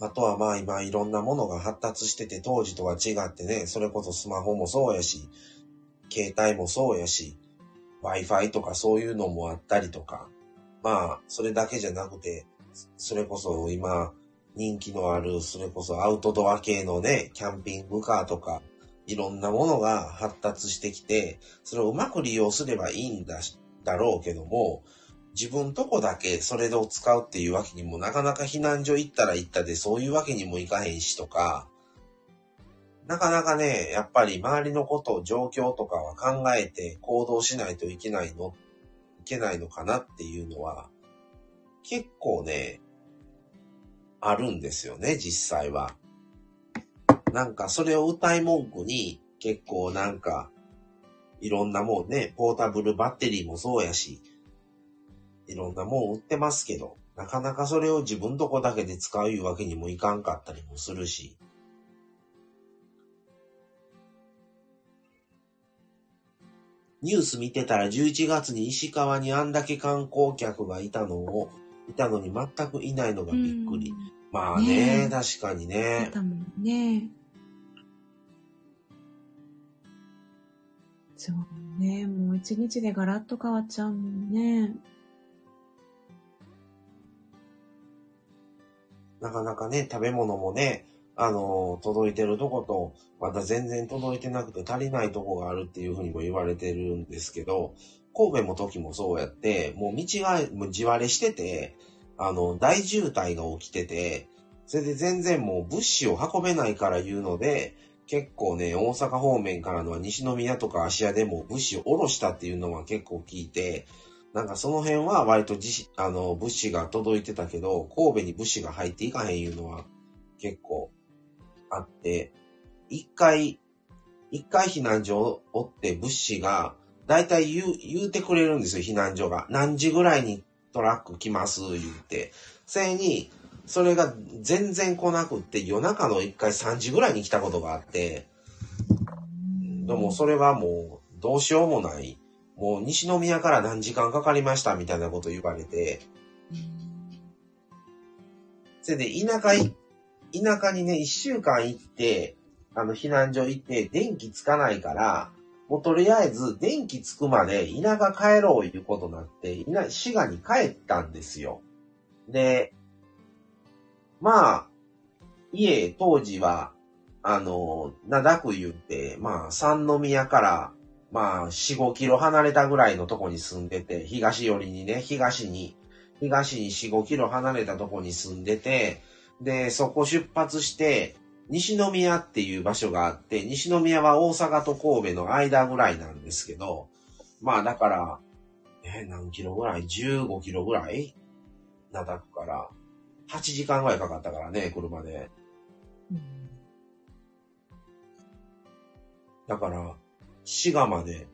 あとはまあ今いろんなものが発達してて当時とは違ってね、それこそスマホもそうやし、携帯もそうやし、Wi-Fi とかそういうのもあったりとか、まあ、それだけじゃなくて、それこそ今、人気のある、それこそアウトドア系のね、キャンピングカーとか、いろんなものが発達してきて、それをうまく利用すればいいんだ、だろうけども、自分とこだけそれを使うっていうわけにも、なかなか避難所行ったら行ったで、そういうわけにもいかへんしとか、なかなかね、やっぱり周りのこと、状況とかは考えて行動しないといけないのいけないのかなっていうのは、結構ね、あるんですよね、実際は。なんかそれを歌い文句に結構なんかいろんなもんね、ポータブルバッテリーもそうやし、いろんなもん売ってますけど、なかなかそれを自分とこだけで使ういうわけにもいかんかったりもするし、ニュース見てたら11月に石川にあんだけ観光客がいたのを、いたのに全くいないのがびっくり。まあね、ね確かにね。いたもんね。そうね、もう一日でガラッと変わっちゃうもんね。なかなかね、食べ物もね、あの、届いてるとこと、まだ全然届いてなくて足りないとこがあるっていうふうにも言われてるんですけど、神戸も時もそうやって、もう道がもう地割れしてて、あの、大渋滞が起きてて、それで全然もう物資を運べないから言うので、結構ね、大阪方面からのは西宮とか芦屋でも物資を下ろしたっていうのは結構聞いて、なんかその辺は割と自あの物資が届いてたけど、神戸に物資が入っていかへんいうのは結構あって、一回、一回避難所を追って物資が、だいたい言う、言うてくれるんですよ、避難所が。何時ぐらいにトラック来ます、言って。それに、それが全然来なくって、夜中の一回3時ぐらいに来たことがあって、でもそれはもうどうしようもない。もう西宮から何時間かかりましたみたいなこと言われて、それで田舎い、田舎にね、一週間行って、あの避難所行って電気つかないから、もうとりあえず電気つくまで田舎帰ろういうことになって、滋賀に帰ったんですよ。で、まあ、家、当時は、あの、灘区言って、まあ、三宮から、まあ、4、5キロ離れたぐらいのとこに住んでて、東寄りにね、東に、東に4、5キロ離れたとこに住んでて、で、そこ出発して、西宮っていう場所があって、西宮は大阪と神戸の間ぐらいなんですけど、まあだから、えー、何キロぐらい ?15 キロぐらい？灘区から。8時間ぐらいかかったからね、車で。うん、だから、滋賀まで、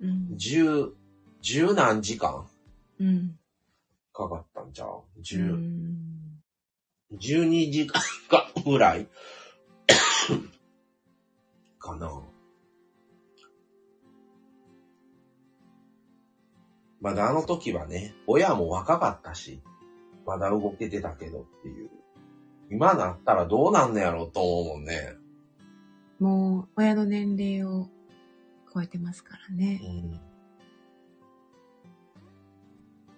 10、十、うん、何時間かかったんちゃう？十、うん、12時間かぐらい *coughs* かな。まだあの時はね、親も若かったし、まだ動けてたけどっていう。今なったらどうなんのやろうと思うもんね。もう、親の年齢を超えてますからね。うん、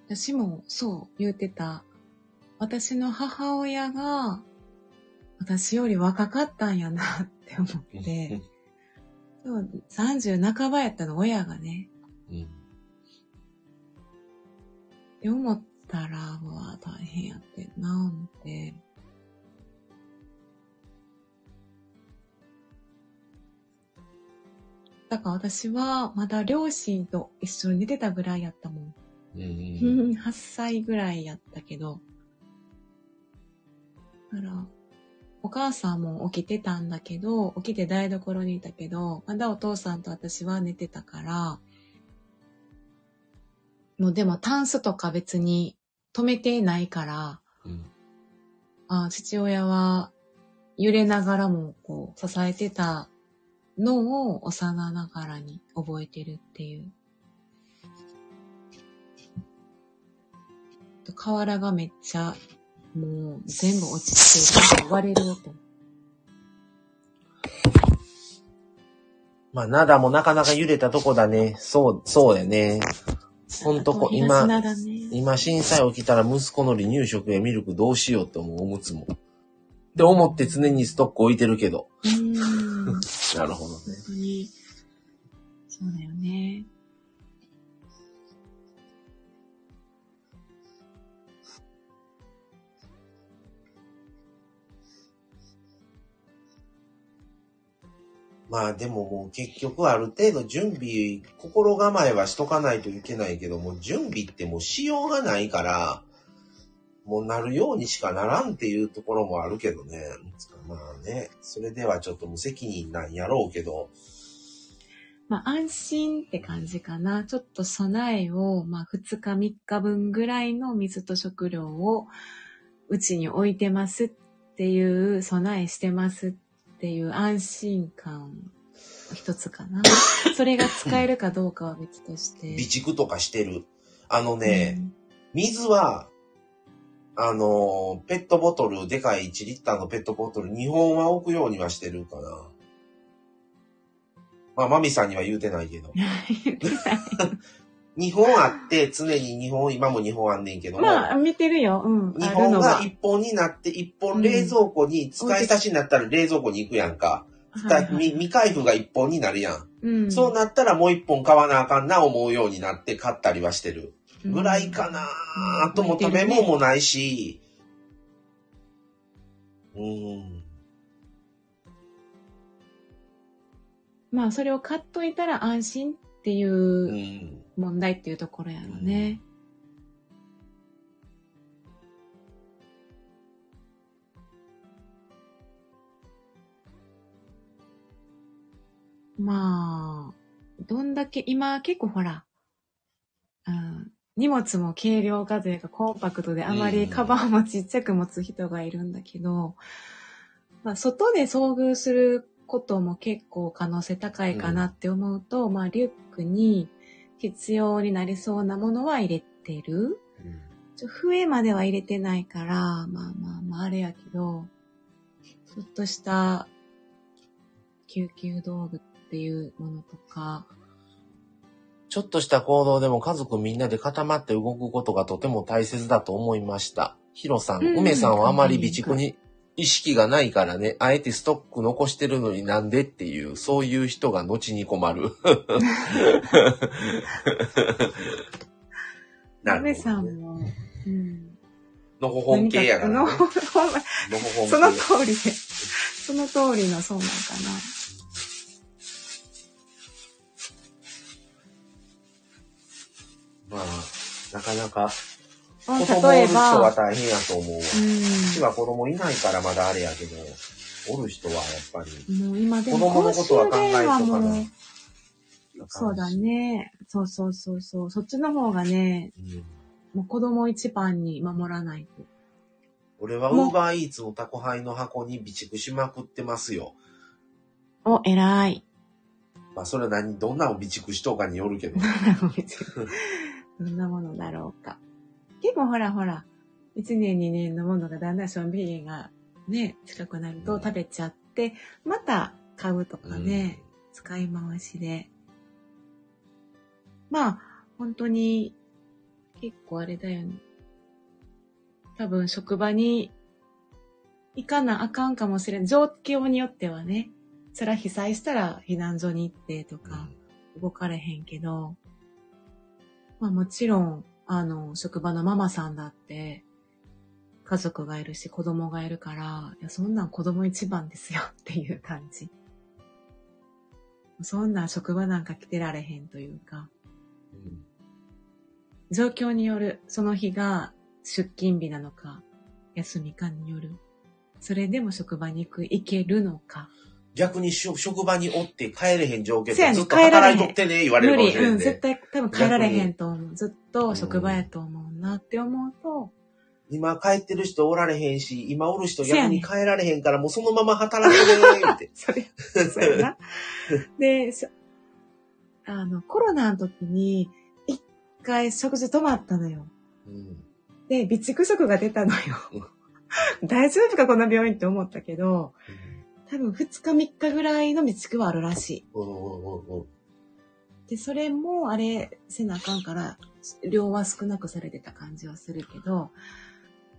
私もそう言うてた。私の母親が、私より若かったんやなって思って、*laughs* そう30半ばやったの、親がね。うん。って思ったら、うわ、大変やってんな、思って。だから私はまだ両親と一緒に寝てたぐらいやったもん。うん、*laughs* 8歳ぐらいやったけど。だから、お母さんも起きてたんだけど、起きて台所にいたけど、まだお父さんと私は寝てたから、もうでもタンスとか別に止めてないから、うん、あ父親は揺れながらもこう支えてたのを幼ながらに覚えてるっていう。瓦がめっちゃもう全部落ちてて割れる音。まあ、灘もなかなか揺れたとこだね。そう、そうだね。ほんとこ、今、今震災起きたら息子の離乳食やミルクどうしようって思う、おむつも。って思って常にストック置いてるけど。なるほどね。本当に。そうだよね。まあでももう結局ある程度準備、心構えはしとかないといけないけども、準備ってもうしようがないから、もうなるようにしかならんっていうところもあるけどね。まあね、それではちょっと無責任なんやろうけど。まあ安心って感じかな。ちょっと備えを、まあ2日3日分ぐらいの水と食料をうちに置いてますっていう備えしてますっっていう安心感一つかな。*laughs* それが使えるかどうかは別として。備蓄とかしてる。あのね、うん、水は、あの、ペットボトル、でかい1リッターのペットボトル、2本は置くようにはしてるかな。まあ、マミさんには言うてないけど。*laughs* 2本あって、常に2本、今も2本あんねんけども。まあ、見てるよ。うん。2本が1本になって、1本冷蔵庫に、使い足しになったら冷蔵庫に行くやんか。未開封が1本になるやん。うん、そうなったらもう1本買わなあかんな思うようになって買ったりはしてる。ぐらいかな、うん、とも食べ物もないし、うん。まあそれを買っといたら安心っていううん。問題っていうところやろね。まあ、どんだけ、今結構ほら、うん、荷物も軽量化というかコンパクトであまりカバンもちっちゃく持つ人がいるんだけど、まあ、外で遭遇することも結構可能性高いかなって思うと、まあリュックに必要になりそうなものは入れてる。ちょ笛までは入れてないから、まあまあまああれやけど、ちょっとした救急道具っていうものとか、ちょっとした行動でも家族みんなで固まって動くことがとても大切だと思いました。ヒロさん、うん梅さんはあまり備蓄に意識がないからね、あえてストック残してるのになんでっていう、そういう人が後に困る。*laughs* なるほどね梅さんも、うん。のほほん系やから、ね。のほほん系その通りで、その通りのそうなんかまあ、なかなか、な。子供おる人はば、大変やと思うわ。うちうは子供いないからまだあれやけど、おる人はやっぱり、ん。もう今でも子供のことは考えとかなそうだね。そうそうそうそう。そっちの方がね、うんもう子供一番に守らないと。俺はウーバーイーツの宅配の箱に備蓄しまくってますよ。お、偉い。まあそれは何、どんなを備蓄しとうかによるけど。*laughs* どんなものだろうか。結構ほらほら、1年2年のものがだんだん賞味期限がね、近くなると食べちゃって、また買うとかね、使い回しで。まあ、本当に、結構あれだよね。多分職場に行かなあかんかもしれん。状況によってはね。それは被災したら避難所に行ってとうん。か、動かれへんけど、まあもちろん、あの、職場のママさんだって、家族がいるし子供がいるから、いや、そんなん子供一番ですよ *laughs* っていう感じ。そんなん職場なんか来てられへんというか、うん状況による、その日が出勤日なのか、休みかによる。それでも職場に行く、行けるのか。逆にしょ職場におって帰れへん状況でずっと働いとってね、言われるかもしれうんん、絶で。対多分帰られへんと思う。ずっと職場やと思うなって思うと、今帰ってる人おられへんし、今おる人逆に帰られへんからもうそのまま働いてねって。*laughs* それ、そうやな。で、しあの、コロナの時に、一回食事止まったのよ。うんで、備蓄食が出たのよ。*laughs* 大丈夫か、この病院って思ったけど、多分2日3日ぐらいの備蓄はあるらしい。うんうんうんうんで、それもあれせなあかんから、量は少なくされてた感じはするけど、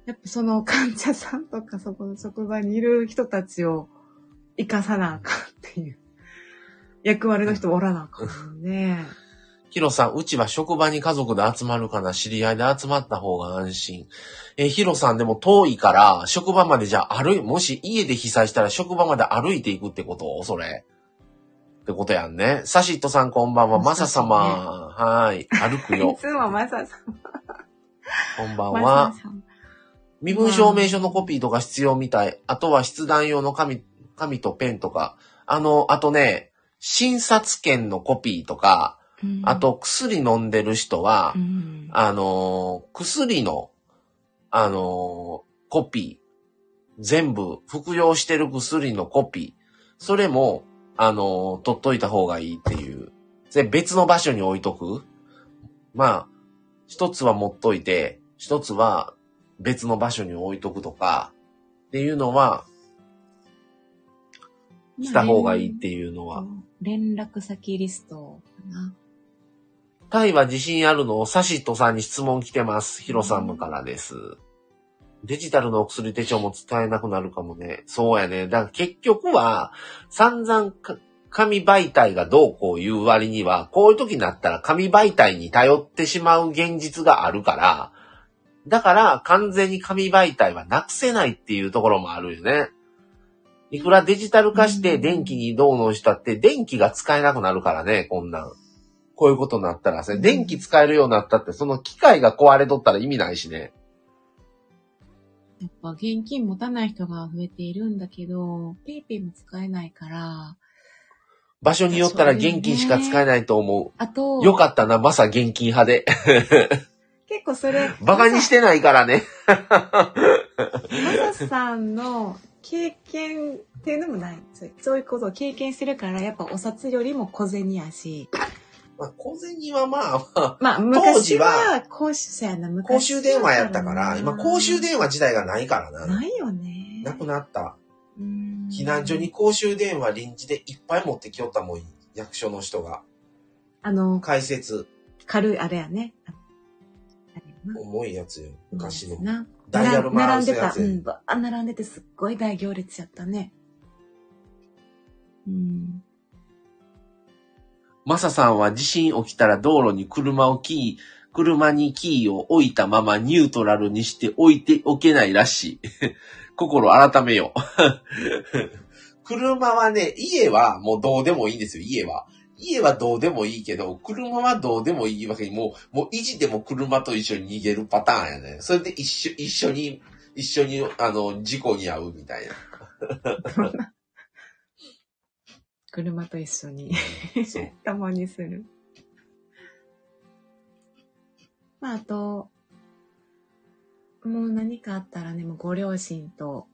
やっぱその患者さんとかそこの職場にいる人たちを生かさなあかんっていう役割の人もおらなあかんね。ヒロさん、うちは職場に家族で集まるかな、知り合いで集まった方が安心。え、ヒロさんでも遠いから、職場までじゃあ歩い、もし家で被災したら職場まで歩いていくってこと？それ。ってことやんね。サシットさん *laughs* こんばんは。マサ様。はーい。歩くいよ。つもマサさん。こんばんマは。身分証明書のコピーとか必要みたい。あとは筆談用の紙、紙とペンとか。あの、あとね、診察券のコピーとか、うんあ、と薬飲んでる人は、うんあのー薬の、あのーコピー。全部、服用してる薬のコピー。それも、あのー取っといた方がいいっていう。で、別の場所に置いとく。まあ、一つは持っといて、一つは別の場所に置いとくとか、っていうのは、した方がいいっていうのは。連絡先リストかな。タイは自信あるのをサシットさんに質問来てます。ヒロさんからです。デジタルのお薬手帳も使えなくなるかもね。そうやね。だから結局は、散々か紙媒体がどうこう言う割には、こういう時になったら紙媒体に頼ってしまう現実があるから、だから完全に紙媒体はなくせないっていうところもあるよね。いくらデジタル化して電気にどうのしたって電気が使えなくなるからね、こんなん。こういうことになったらさ、電気使えるようになったって、その機械が壊れとったら意味ないしね。やっぱ現金持たない人が増えているんだけど、ペイペイも使えないから、場所によったら現金しか使えないと思あと、う。よかったな、まさ現金派で。結構それ、バカにしてないからね。マサさんの経験っていうのもない。そうそういうことを経験してるから、やっぱお札よりも小銭やし。まあ、小銭はまあまあ、まあ、当昔時はは公衆そうやな、昔公衆電話やったから、な今公衆電話自体がないからな。ないよね。なくなった。うん避難所に公衆電話臨時でいっぱい持ってきよったもん、役所の人が。あの、解説、軽い、あれやね。ああれやな重いやつよ、昔の。なダイヤル回並んでた。つやうん。並んでてすっごい大行列やったね。うん。マサさんは地震起きたら道路に車をキー、車にキーを置いたままニュートラルにして置いておけないらしい。*laughs* 心改めよう。*laughs* 車はね、家はもうどうでもいいんですよ、家は。家はどうでもいいけど、車はどうでもいいわけに、もう、もう維持でも車と一緒に逃げるパターンやね。それで一緒、一緒に、一緒に、あの、事故に遭うみたいな。*laughs* 車と一緒に。*laughs* たまにする。まあ、あと、もう何かあったらね、もうご両親と、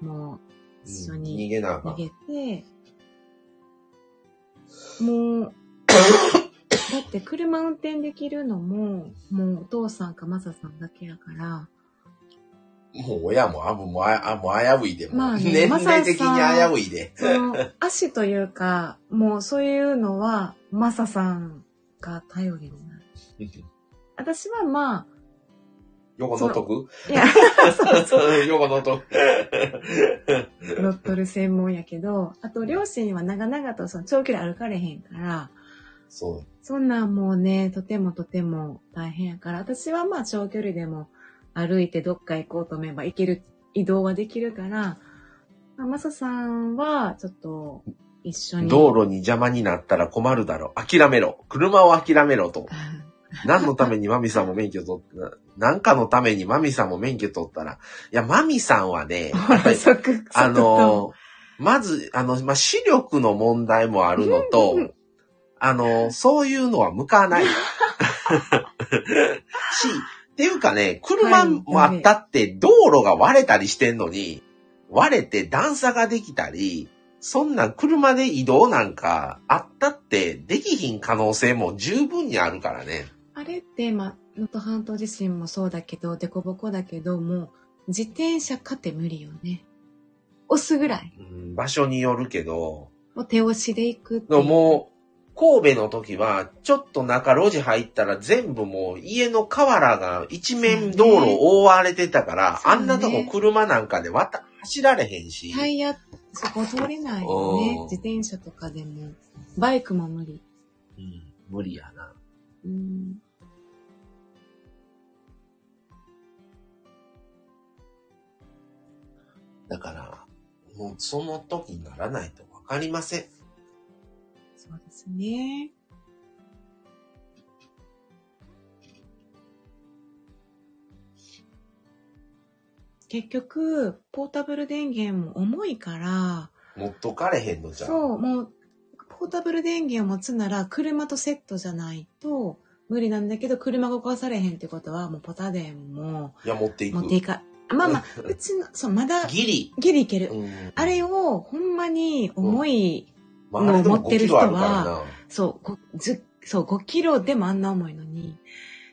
もう一緒うん逃にげな。逃げて、もう、だって車運転できるのも、もうお父さんかマサさんだけやから、もう親も、あ、もう、もうあもう危ういで、もう、まあね年齢的に危ういで。*laughs* その足というか、もうそういうのは、マサさんが頼りになる。私はまあ、横のとくいや、そうそう、横のとく。乗っ取る専門やけど、あと両親は長々とその長距離歩かれへんから、そう。そんなんもうね、とてもとても大変やから、私はまあ長距離でも歩いてどっか行こうと思えば行ける、移動はできるから、まあ、マサさんはちょっと一緒に。道路に邪魔になったら困るだろう。諦めろ。車を諦めろと。*laughs* 何のためにマミさんも免許取った、何かのためにマミさんも免許取ったら、いや、マミさんはね、*laughs* あの、まず、あの、まあ、視力の問題もあるのと、あの、そういうのは向かない。*laughs* し、っていうかね、車もあったって道路が割れたりしてんのに、割れて段差ができたり、そんな車で移動なんかあったってできひん可能性も十分にあるからね。あれって、まあ、能登半島自身もそうだけど、デコボコだけど、もう、自転車かって無理よね。押すぐらい。うん、場所によるけど、もう手押しで行くってでももう、神戸の時は、ちょっと中路地入ったら全部もう家の瓦が一面道路覆われてたから、ねあんなとこ車なんかで渡、走られへんし。タイヤ、そこ通れないよねうん。自転車とかでも。バイクも無理。うん、無理やな。うん。だから、もうその時にならないとわかりません。そうですね。結局、ポータブル電源も重いから、持っとかれへんのじゃん。そう、もう、ポータブル電源を持つなら、車とセットじゃないと無理なんだけど、車が動かされへんってことは、もうポタ電もいや、持っていく。持っていか、まあまあ、*laughs* うちの、そう、まだ、ギリ。ギリいける。うん、あれを、ほんまに重い、まあ、あれでも持ってる5キ人は。そう、ご10そう、5キロでもあんな重いのに、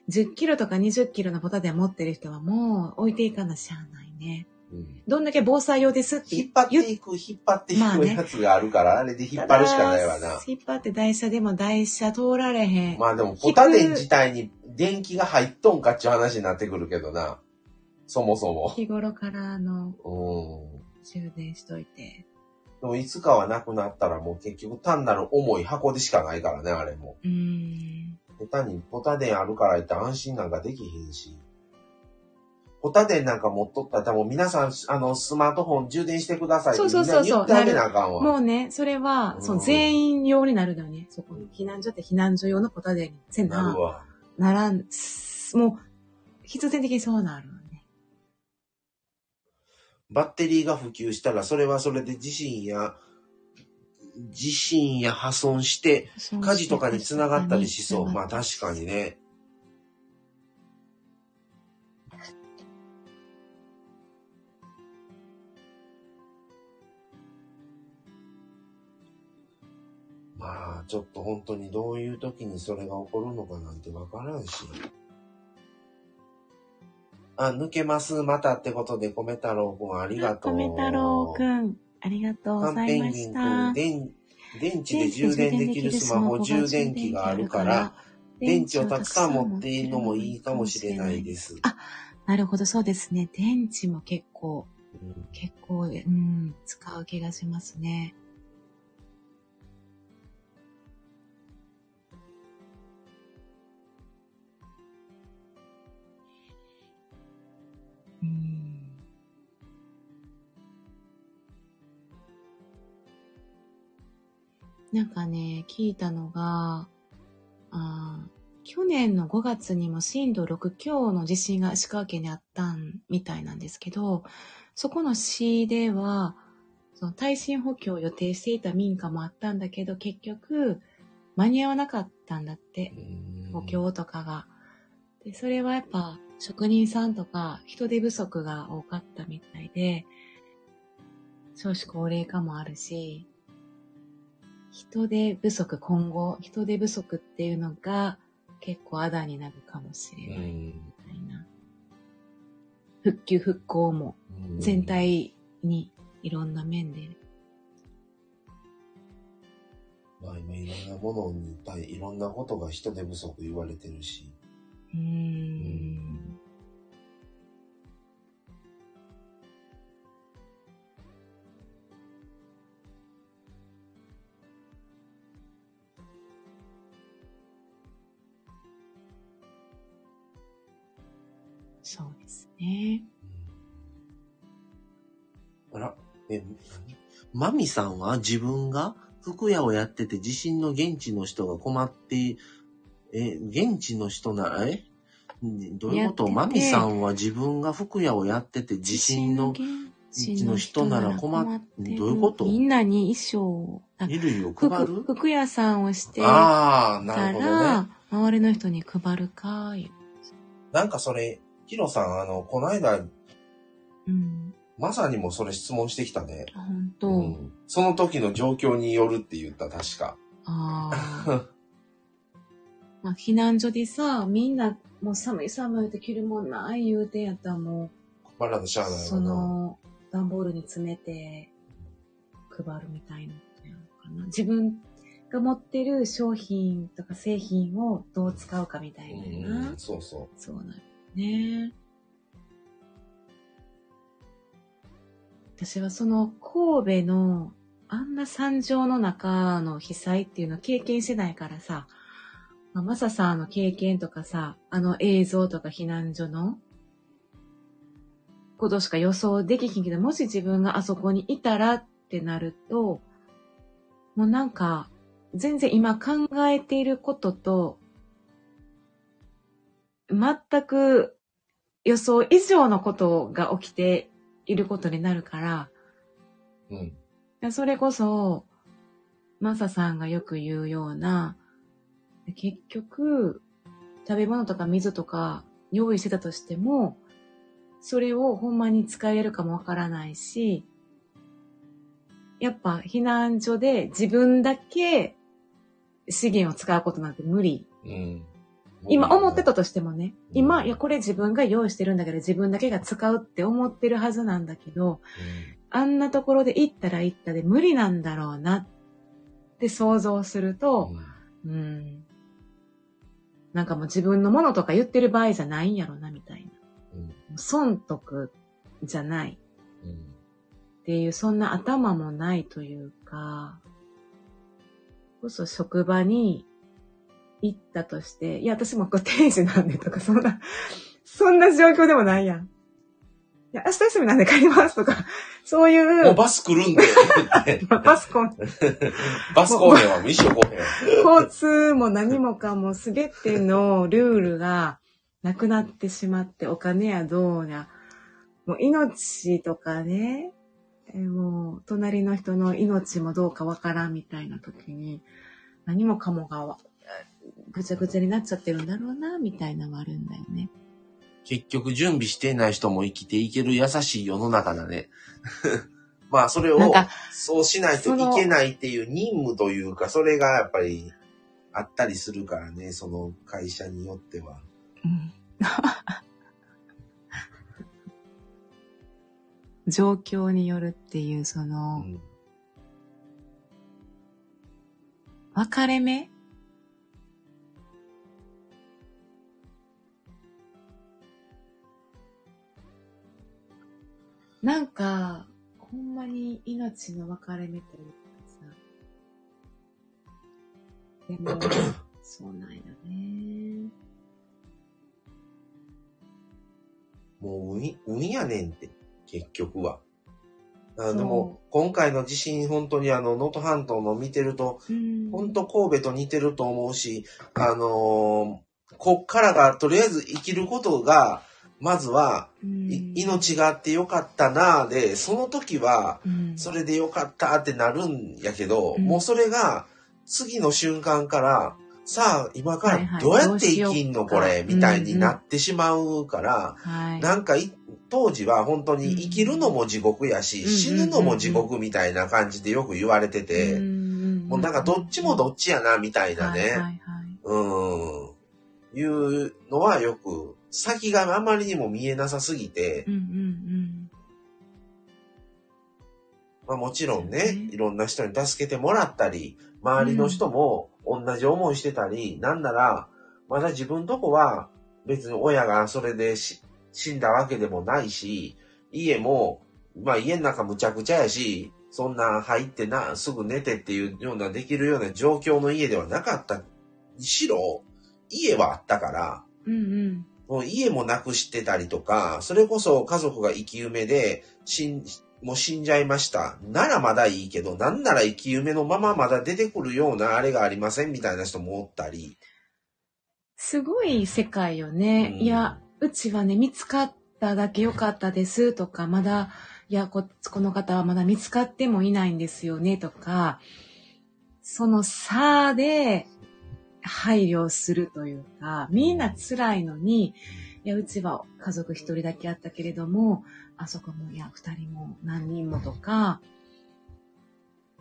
10キロとか20キロのポタ電持ってる人はもう置いていかなしゃあないね。うんどんだけ防災用ですって引っ張っていく、引っ張っていくやつがあるから、あれで引っ張るしかないわな。まあでも、ポタ電自体に電気が入っとんかっちゅう話になってくるけどな。そもそも。日頃からあのうん。充電しといて。でもいつかはなくなったらもう結局単なる重い箱でしかないからね、あれも。うーん。下手にポタ電あるから言って安心なんかできひんし。ホタテなんか持っとったら多分皆さん、あの、スマートフォン充電してくださいってそうそうそう言ってあげなあかんわ。もうね、それは、うんその全員用になるのよね。そこの避難所って避難所用のポタデにせななる、わ。ならん、すもう、必然的にそうなる。バッテリーが普及したら、それはそれで地震や、地震や破損して、火事とかにつながったりしそう。まあ確かにね。まあ、ちょっと本当にどういう時にそれが起こるのかなんてわからんし。あ、抜けます。またってことで、米太郎くんありがとう。米太郎くん、ありがとうございまペンギンくしたん、。電、電池で充電できるスマホ充電器があるから、電池をたくさん持っているのもいいかもしれないです。あなるほど、そうですね。電池も結構、うん結構、うん、使う気がしますね。うん。なんかね、聞いたのが、あー去年の5月にも震度6強の地震が石川県にあったんみたいなんですけど、そこの市では、その耐震補強を予定していた民家もあったんだけど、結局、間に合わなかったんだって、補強とかが。で、それはやっぱ、職人さんとか人手不足が多かったみたいで、少子高齢化もあるし、人手不足、今後、人手不足っていうのが結構あだになるかもしれうないみんたいな。復旧復興もうん全体にいろんな面で。まあ今いろんなものに対いろんなことが人手不足言われてるし。うん。そうですね。あら、え、マミさんは自分が服屋をやってて地震の現地の人が困って、え、現地の人なら、えんどういうこと？マミさんは自分が服屋をやってて地震の地地の人なら困っってるどういうこと？みんなに衣装、あ衣類を服配る？服屋さんをしてああ、なたるほどら、ね。周りの人に配るかい。なんかそれ、ヒロさん、あの、この間、うん。まさにもそれ質問してきたね。本当、うんその時の状況によるって言った、確か。ああ。*laughs* まあ、避難所でさ、みんな、もう寒い寒いって着るもんない言うてんやったらもまだしゃあう、そないわな。の、段ボールに詰めて、配るみたいなのかな。自分が持ってる商品とか製品をどう使うかみたいなな。うん、そうそそうなるね。私はその神戸のあんな惨状の中の被災っていうのを経験してないからさ、まあ、マサさんの経験とかさ、あの映像とか避難所のことしか予想できひんけど、もし自分があそこにいたらってなると、もうなんか、全然今考えていることと、全く予想以上のことが起きていることになるから、う。うん。それこそ、マサさんがよく言うような、結局、食べ物とか水とか用意してたとしても、それをほんまに使えるかもわからないし、やっぱ避難所で自分だけ資源を使うことなんて無理。うん。今思ってたとしてもね、うん。今、いや、これ自分が用意してるんだけど、自分だけが使うって思ってるはずなんだけど、あんなところで行ったら行ったで無理なんだろうなって想像するうと、ん。うん、なんかもう自分のものとか言ってる場合じゃないんやろな、みたいな。うん。損得じゃないうん。っていう、そんな頭もないというか、こそ職場に行ったとして、いや、私もこう定時なんでとか、そんな、そんな状況でもないやん。や、明日休みなんで帰りますとか、*laughs* そういう。もうバス来るんで、バスコン。バス来へん *laughs* わ、一生来へん。*laughs* 交通も何もかもすべてのルールがなくなってしまって、お金やどうや、もう命とかね、えもう隣の人の命もどうかわからんみたいな時に、何もかもがぐちゃぐちゃになっちゃってるんだろうな、みたいなのはあるんだよね。結局準備していない人も生きていける優しい世の中だね。*laughs* まあそれをそうしないといけないっていう任務というか、それがやっぱりあったりするからね、その会社によっては。うん状況によるっていう、その、うん、分かれ目なんか、ほんまに命の分かれ目というかさ。でも、*coughs* そうなんよね。もう海、海やねんって、結局は。あでも、今回の地震、本当にあの、能登半島の見てると、本当神戸と似てると思うし、あのー、こっからが、とりあえず生きることが、まずは、命があってよかったなで、その時は、それでよかったってなるんやけど、もうそれが、次の瞬間から、さあ、今からどうやって生きんの、これ、みたいになってしまうから、なんか、当時は本当に生きるのも地獄やし、死ぬのも地獄みたいな感じでよく言われてて、もうなんかどっちもどっちやな、みたいなね。うん。いうのはよく先があまりにも見えなさすぎて、うんうんうん。まあ、もちろんね、いろんな人に助けてもらったり、周りの人も同じ思いしてたり、うん、なんなら、まだ自分とこは別に親がそれで死んだわけでもないし、家も、まあ家の中むちゃくちゃやし、そんな入ってな、すぐ寝てっていうようなできるような状況の家ではなかった。にしろ、家はあったから、うんうん、もう家もなくしてたりとか、それこそ家族が生き埋めで、死ん、もう死んじゃいました。ならまだいいけど、なんなら生き埋めのまままだ出てくるようなあれがありませんみたいな人もおったり。すごい世界よね。うん、いや、うちはね、見つかっただけ良かったですとか、まだ、いやこ、この方はまだ見つかってもいないんですよねとか、その差で、配慮するというか、みんな辛いのに、いや、うちは家族一人だけあったけれども、あそこも、いや、二人も何人もとか、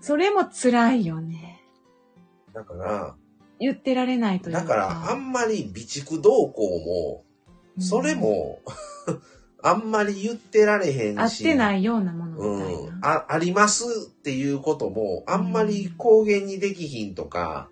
それも辛いよね。だから、言ってられないというか。だから、あんまり備蓄動向も、それも、うん、あんまり言ってられへんし。合ってないようなものみたいな。うん、あ、ありますっていうことも、あんまり公言にできひんとか、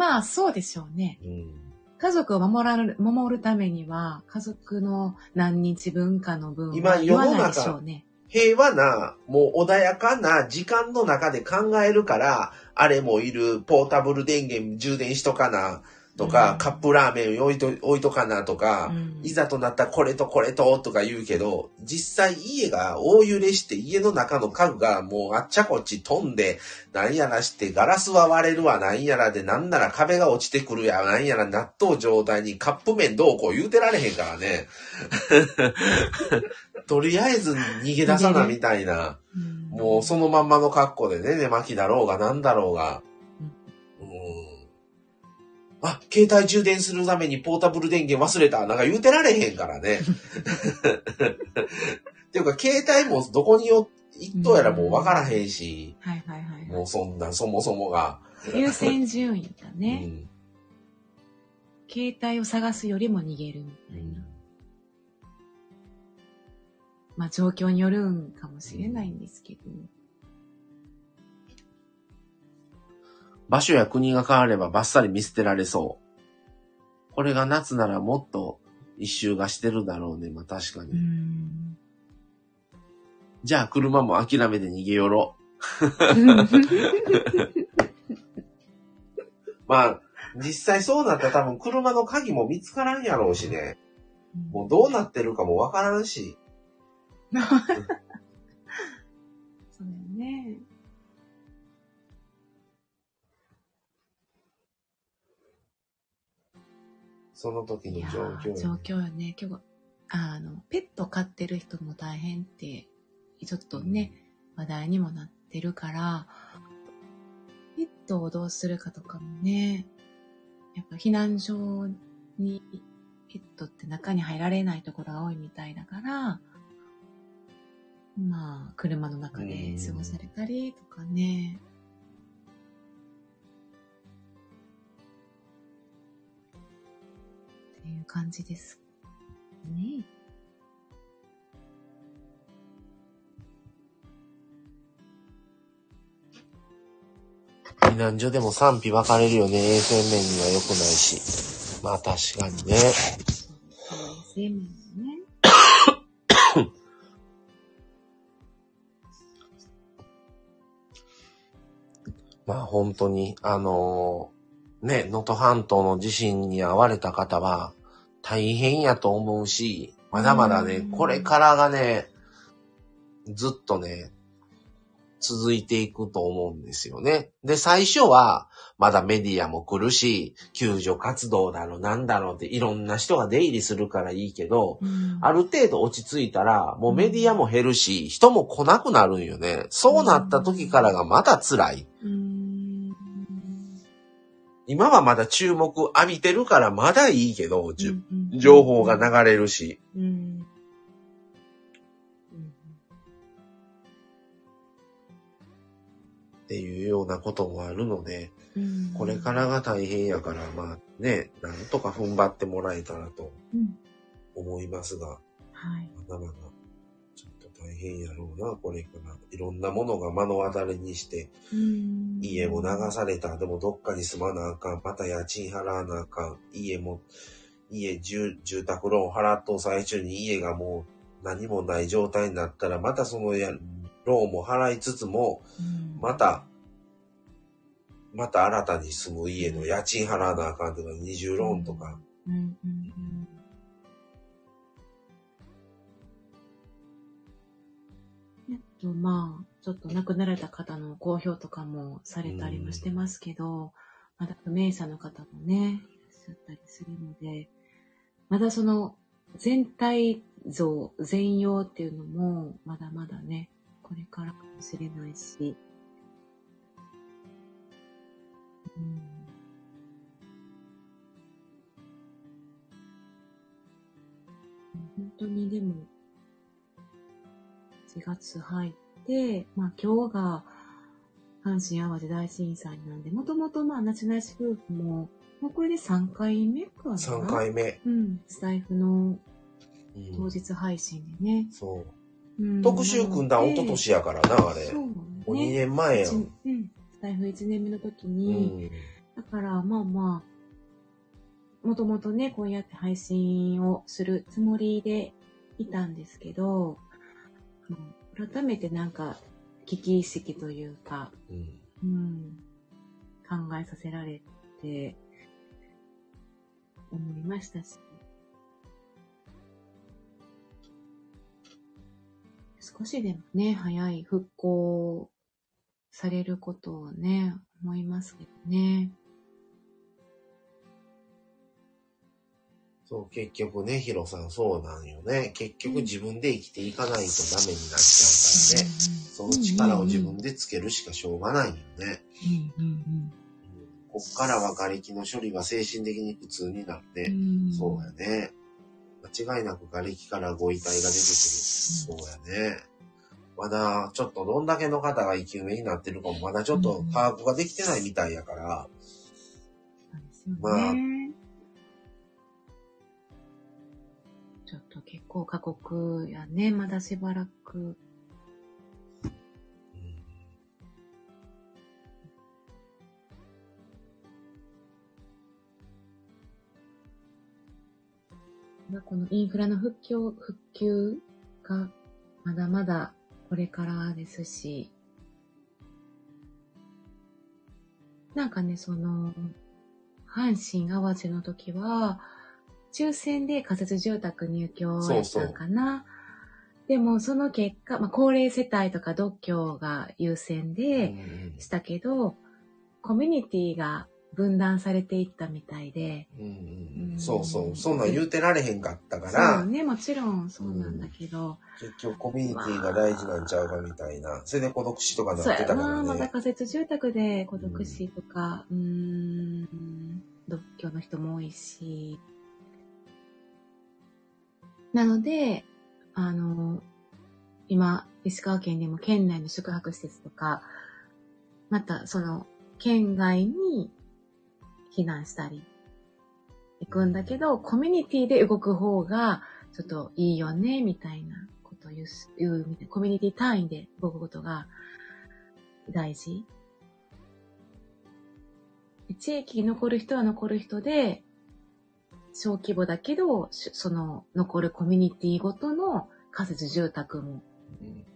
まあ、そうでしょうね。うん、家族を守らる、守るためには、家族の何日分かの分は言わないでしょうね。平和な、もう穏やかな時間の中で考えるから、あれもいる、ポータブル電源充電しとかな、とか、うん、カップラーメン置いと置いとかなとか、うん、いざとなったらこれとこれととか言うけど、実際家が大揺れして家の中の家具がもうあっちゃこっち飛んで、なんやらしてガラスは割れるわなんやらで、なんなら壁が落ちてくるやなんやら納豆状態にカップ麺どうこう言うてられへんからね。*laughs* とりあえず逃げ出さなみたいな、もうそのまんまの格好でね、寝巻きだろうがなんだろうが、あ、携帯充電するためにポータブル電源忘れた。なんか言うてられへんからね。*laughs* っていうか、携帯もどこによ、行っとやらもう分からへんし。はいはいはい。もうそんな、そもそもが。優先順位だね。うん、携帯を探すよりも逃げるみたいな。うん、まあ状況によるんかもしれないんですけど。場所や国が変わればバッサリ見捨てられそう。これが夏ならもっと一周がしてるだろうね。まあ確かに。じゃあ車も諦めて逃げよろ。*laughs* まあ、実際そうなったら多分車の鍵も見つからんやろうしね。もうどうなってるかもわからんし。*laughs* その時の状況。ー状況よね。今日あの、ペット飼ってる人も大変って、ちょっとね、話題にもなってるから、ペットをどうするかとかもね、やっぱ避難所にペットって中に入られないところが多いみたいだから、まあ、車の中で過ごされたりとかね。いう感じです。ね避難所でも賛否分かれるよね。衛生面には良くないし。まあ確かにね。衛生面もね。*coughs* まあ本当に、あのーね、能登半島の地震に遭われた方は大変やと思うし、まだまだね、うんこれからがね、ずっとね、続いていくと思うんですよね。で、最初は、まだメディアも来るし、救助活動だろ、なんだろうっていろんな人が出入りするからいいけど、うんある程度落ち着いたら、もうメディアも減るし、人も来なくなるんよね。そうなった時からがまた辛い。うーん。今はまだ注目浴びてるからまだいいけど、情報が流れるし。うん。うんっていうようなこともあるので、うんこれからが大変やから、まあね、なんとか踏ん張ってもらえたらとうん。思いますが、はい。まだまだ大変やろうな、これから。いろんなものが目の当たりにして、うん。家も流された、でもどっかに住まなあかん、また家賃払わなあかん、家も、家、住住宅ローン払っとう最中に家がもう何もない状態になったら、またそのやローンも払いつつも、うん。また、また新たに住む家の家賃払わなあかんとか、二重ローンとか、うん。うんと、まあ、ちょっと亡くなられた方の公表とかもされたりもしてますけど、まだ不明者の方もね、いらっしゃったりするので、まだその全体像、全容っていうのも、まだまだね、これからかもしれないし、うん。本当にでも、4月入って、まあ今日が阪神淡路大震災なんで、もともとまあ、なちなし夫婦も、もうこれで3回目かな？3回目。うん、スタイフのうん当日配信でね。そう。うん特集組んだん一昨年やからな、あれ。そうもう2ね。年前やん。一うん、スタイフ1年目の時うに、ん。だからまあまあ、もともとね、こうやって配信をするつもりでいたんですけど、改めてなんか危機意識というか、うん。うん、考えさせられて思いましたし、少しでもね、早い復興されることをね、思いますけどね。そう、結局ね、ヒロさんそうなんよね。結局自分で生きていかないとダメになっちゃうからね。その力を自分でつけるしかしょうがないよね。うんうんうんこっからは瓦礫の処理が精神的に苦痛になって、そうやね。間違いなく瓦礫からご遺体が出てくる。そうやね。まだ、ちょっとどんだけの方が生き埋めになってるかも、まだちょっと把握ができてないみたいやから。まあちょっと結構過酷やね、まだしばらく。このインフラの復旧、復旧がまだまだこれからですし、なんかね、その、阪神淡路の時は、抽選で仮設住宅入居やったんかな。でもその結果、まあ、高齢世帯とか独居が優先うでんしたけど、コミュニティが分断されていったみたいで、うんうんうん。そうそう。そんなん言うてられへんかったかそうら、ね、もちろんそうなんだけど、結局コミュニティが大事なんちゃうかみたいな。それで孤独死とかなそうってたかやな、まだらね。仮設住宅で孤独死とか、うーん、独居の人も多いし。なので、あの、今、石川県でも県内の宿泊施設とか、またその、県外に避難したり、行くんだけど、コミュニティで動く方が、ちょっといいよね、みたいなことを言う、言う、コミュニティ単位で動くことが大事。地域に残る人は残る人で、小規模だけど、その残るコミュニティごとの仮設住宅も。うん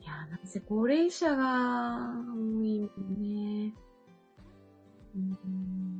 いや、なんせ高齢者が多いね。うん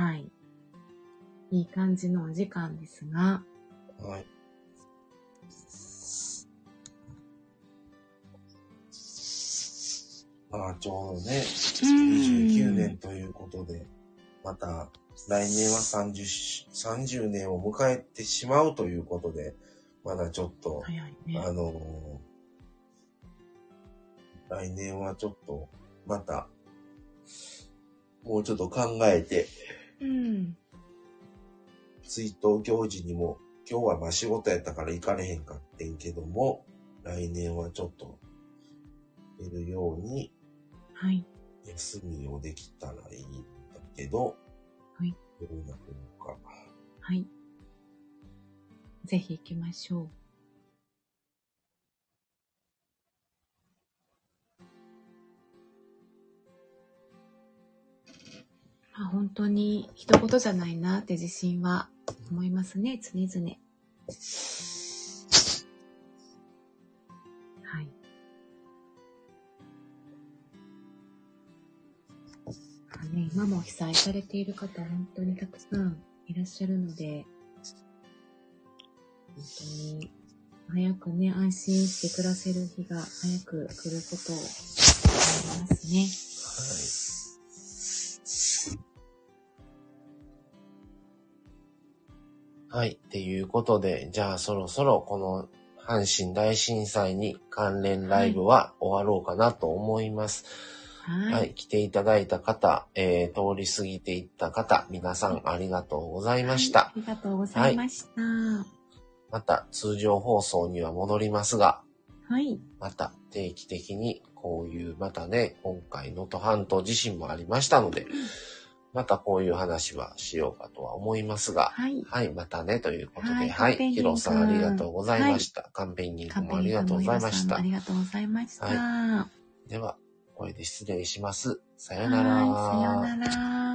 はい。いい感じのお時間ですが、はい。まあ、ちょうどね、29年ということで、また来年は 30, し30年を迎えてしまうということで、まだちょっと、ね。あのー来年はちょっと、また、もうちょっと考えて、うん。追悼行事にも、今日はまあ仕事やったから行かれへんかってんけども、来年はちょっと、出るように、はい。休みをできたらいいんだけど、はい。どうなるのか。はい。ぜひ行きましょう。まあ、本当に一言じゃないなって自信は思いますね、常々。はい。まあね、今も被災されている方、本当にたくさんいらっしゃるので、本当に早くね、安心して暮らせる日が早く来ることを思いますね。はい。はい。っていうことで、じゃあそろそろこの阪神大震災に関連ライブは終わろうかなと思います。はい。はい。来ていただいた方、えー、通り過ぎていった方、皆さんありがとうございました。はいありがとうございました。はまた通常放送には戻りますが、い。また定期的にこういう、またね、今回能登半島地震もありましたので、またこういう話はしようかとは思いますが、はい。はい、またね、ということで、はいはい、ヒロさんありがとうございました。カンペンギン君もありがとうございましたあ。りがとうございました。ははでは、これで失礼します。さい。よなら。さようなら。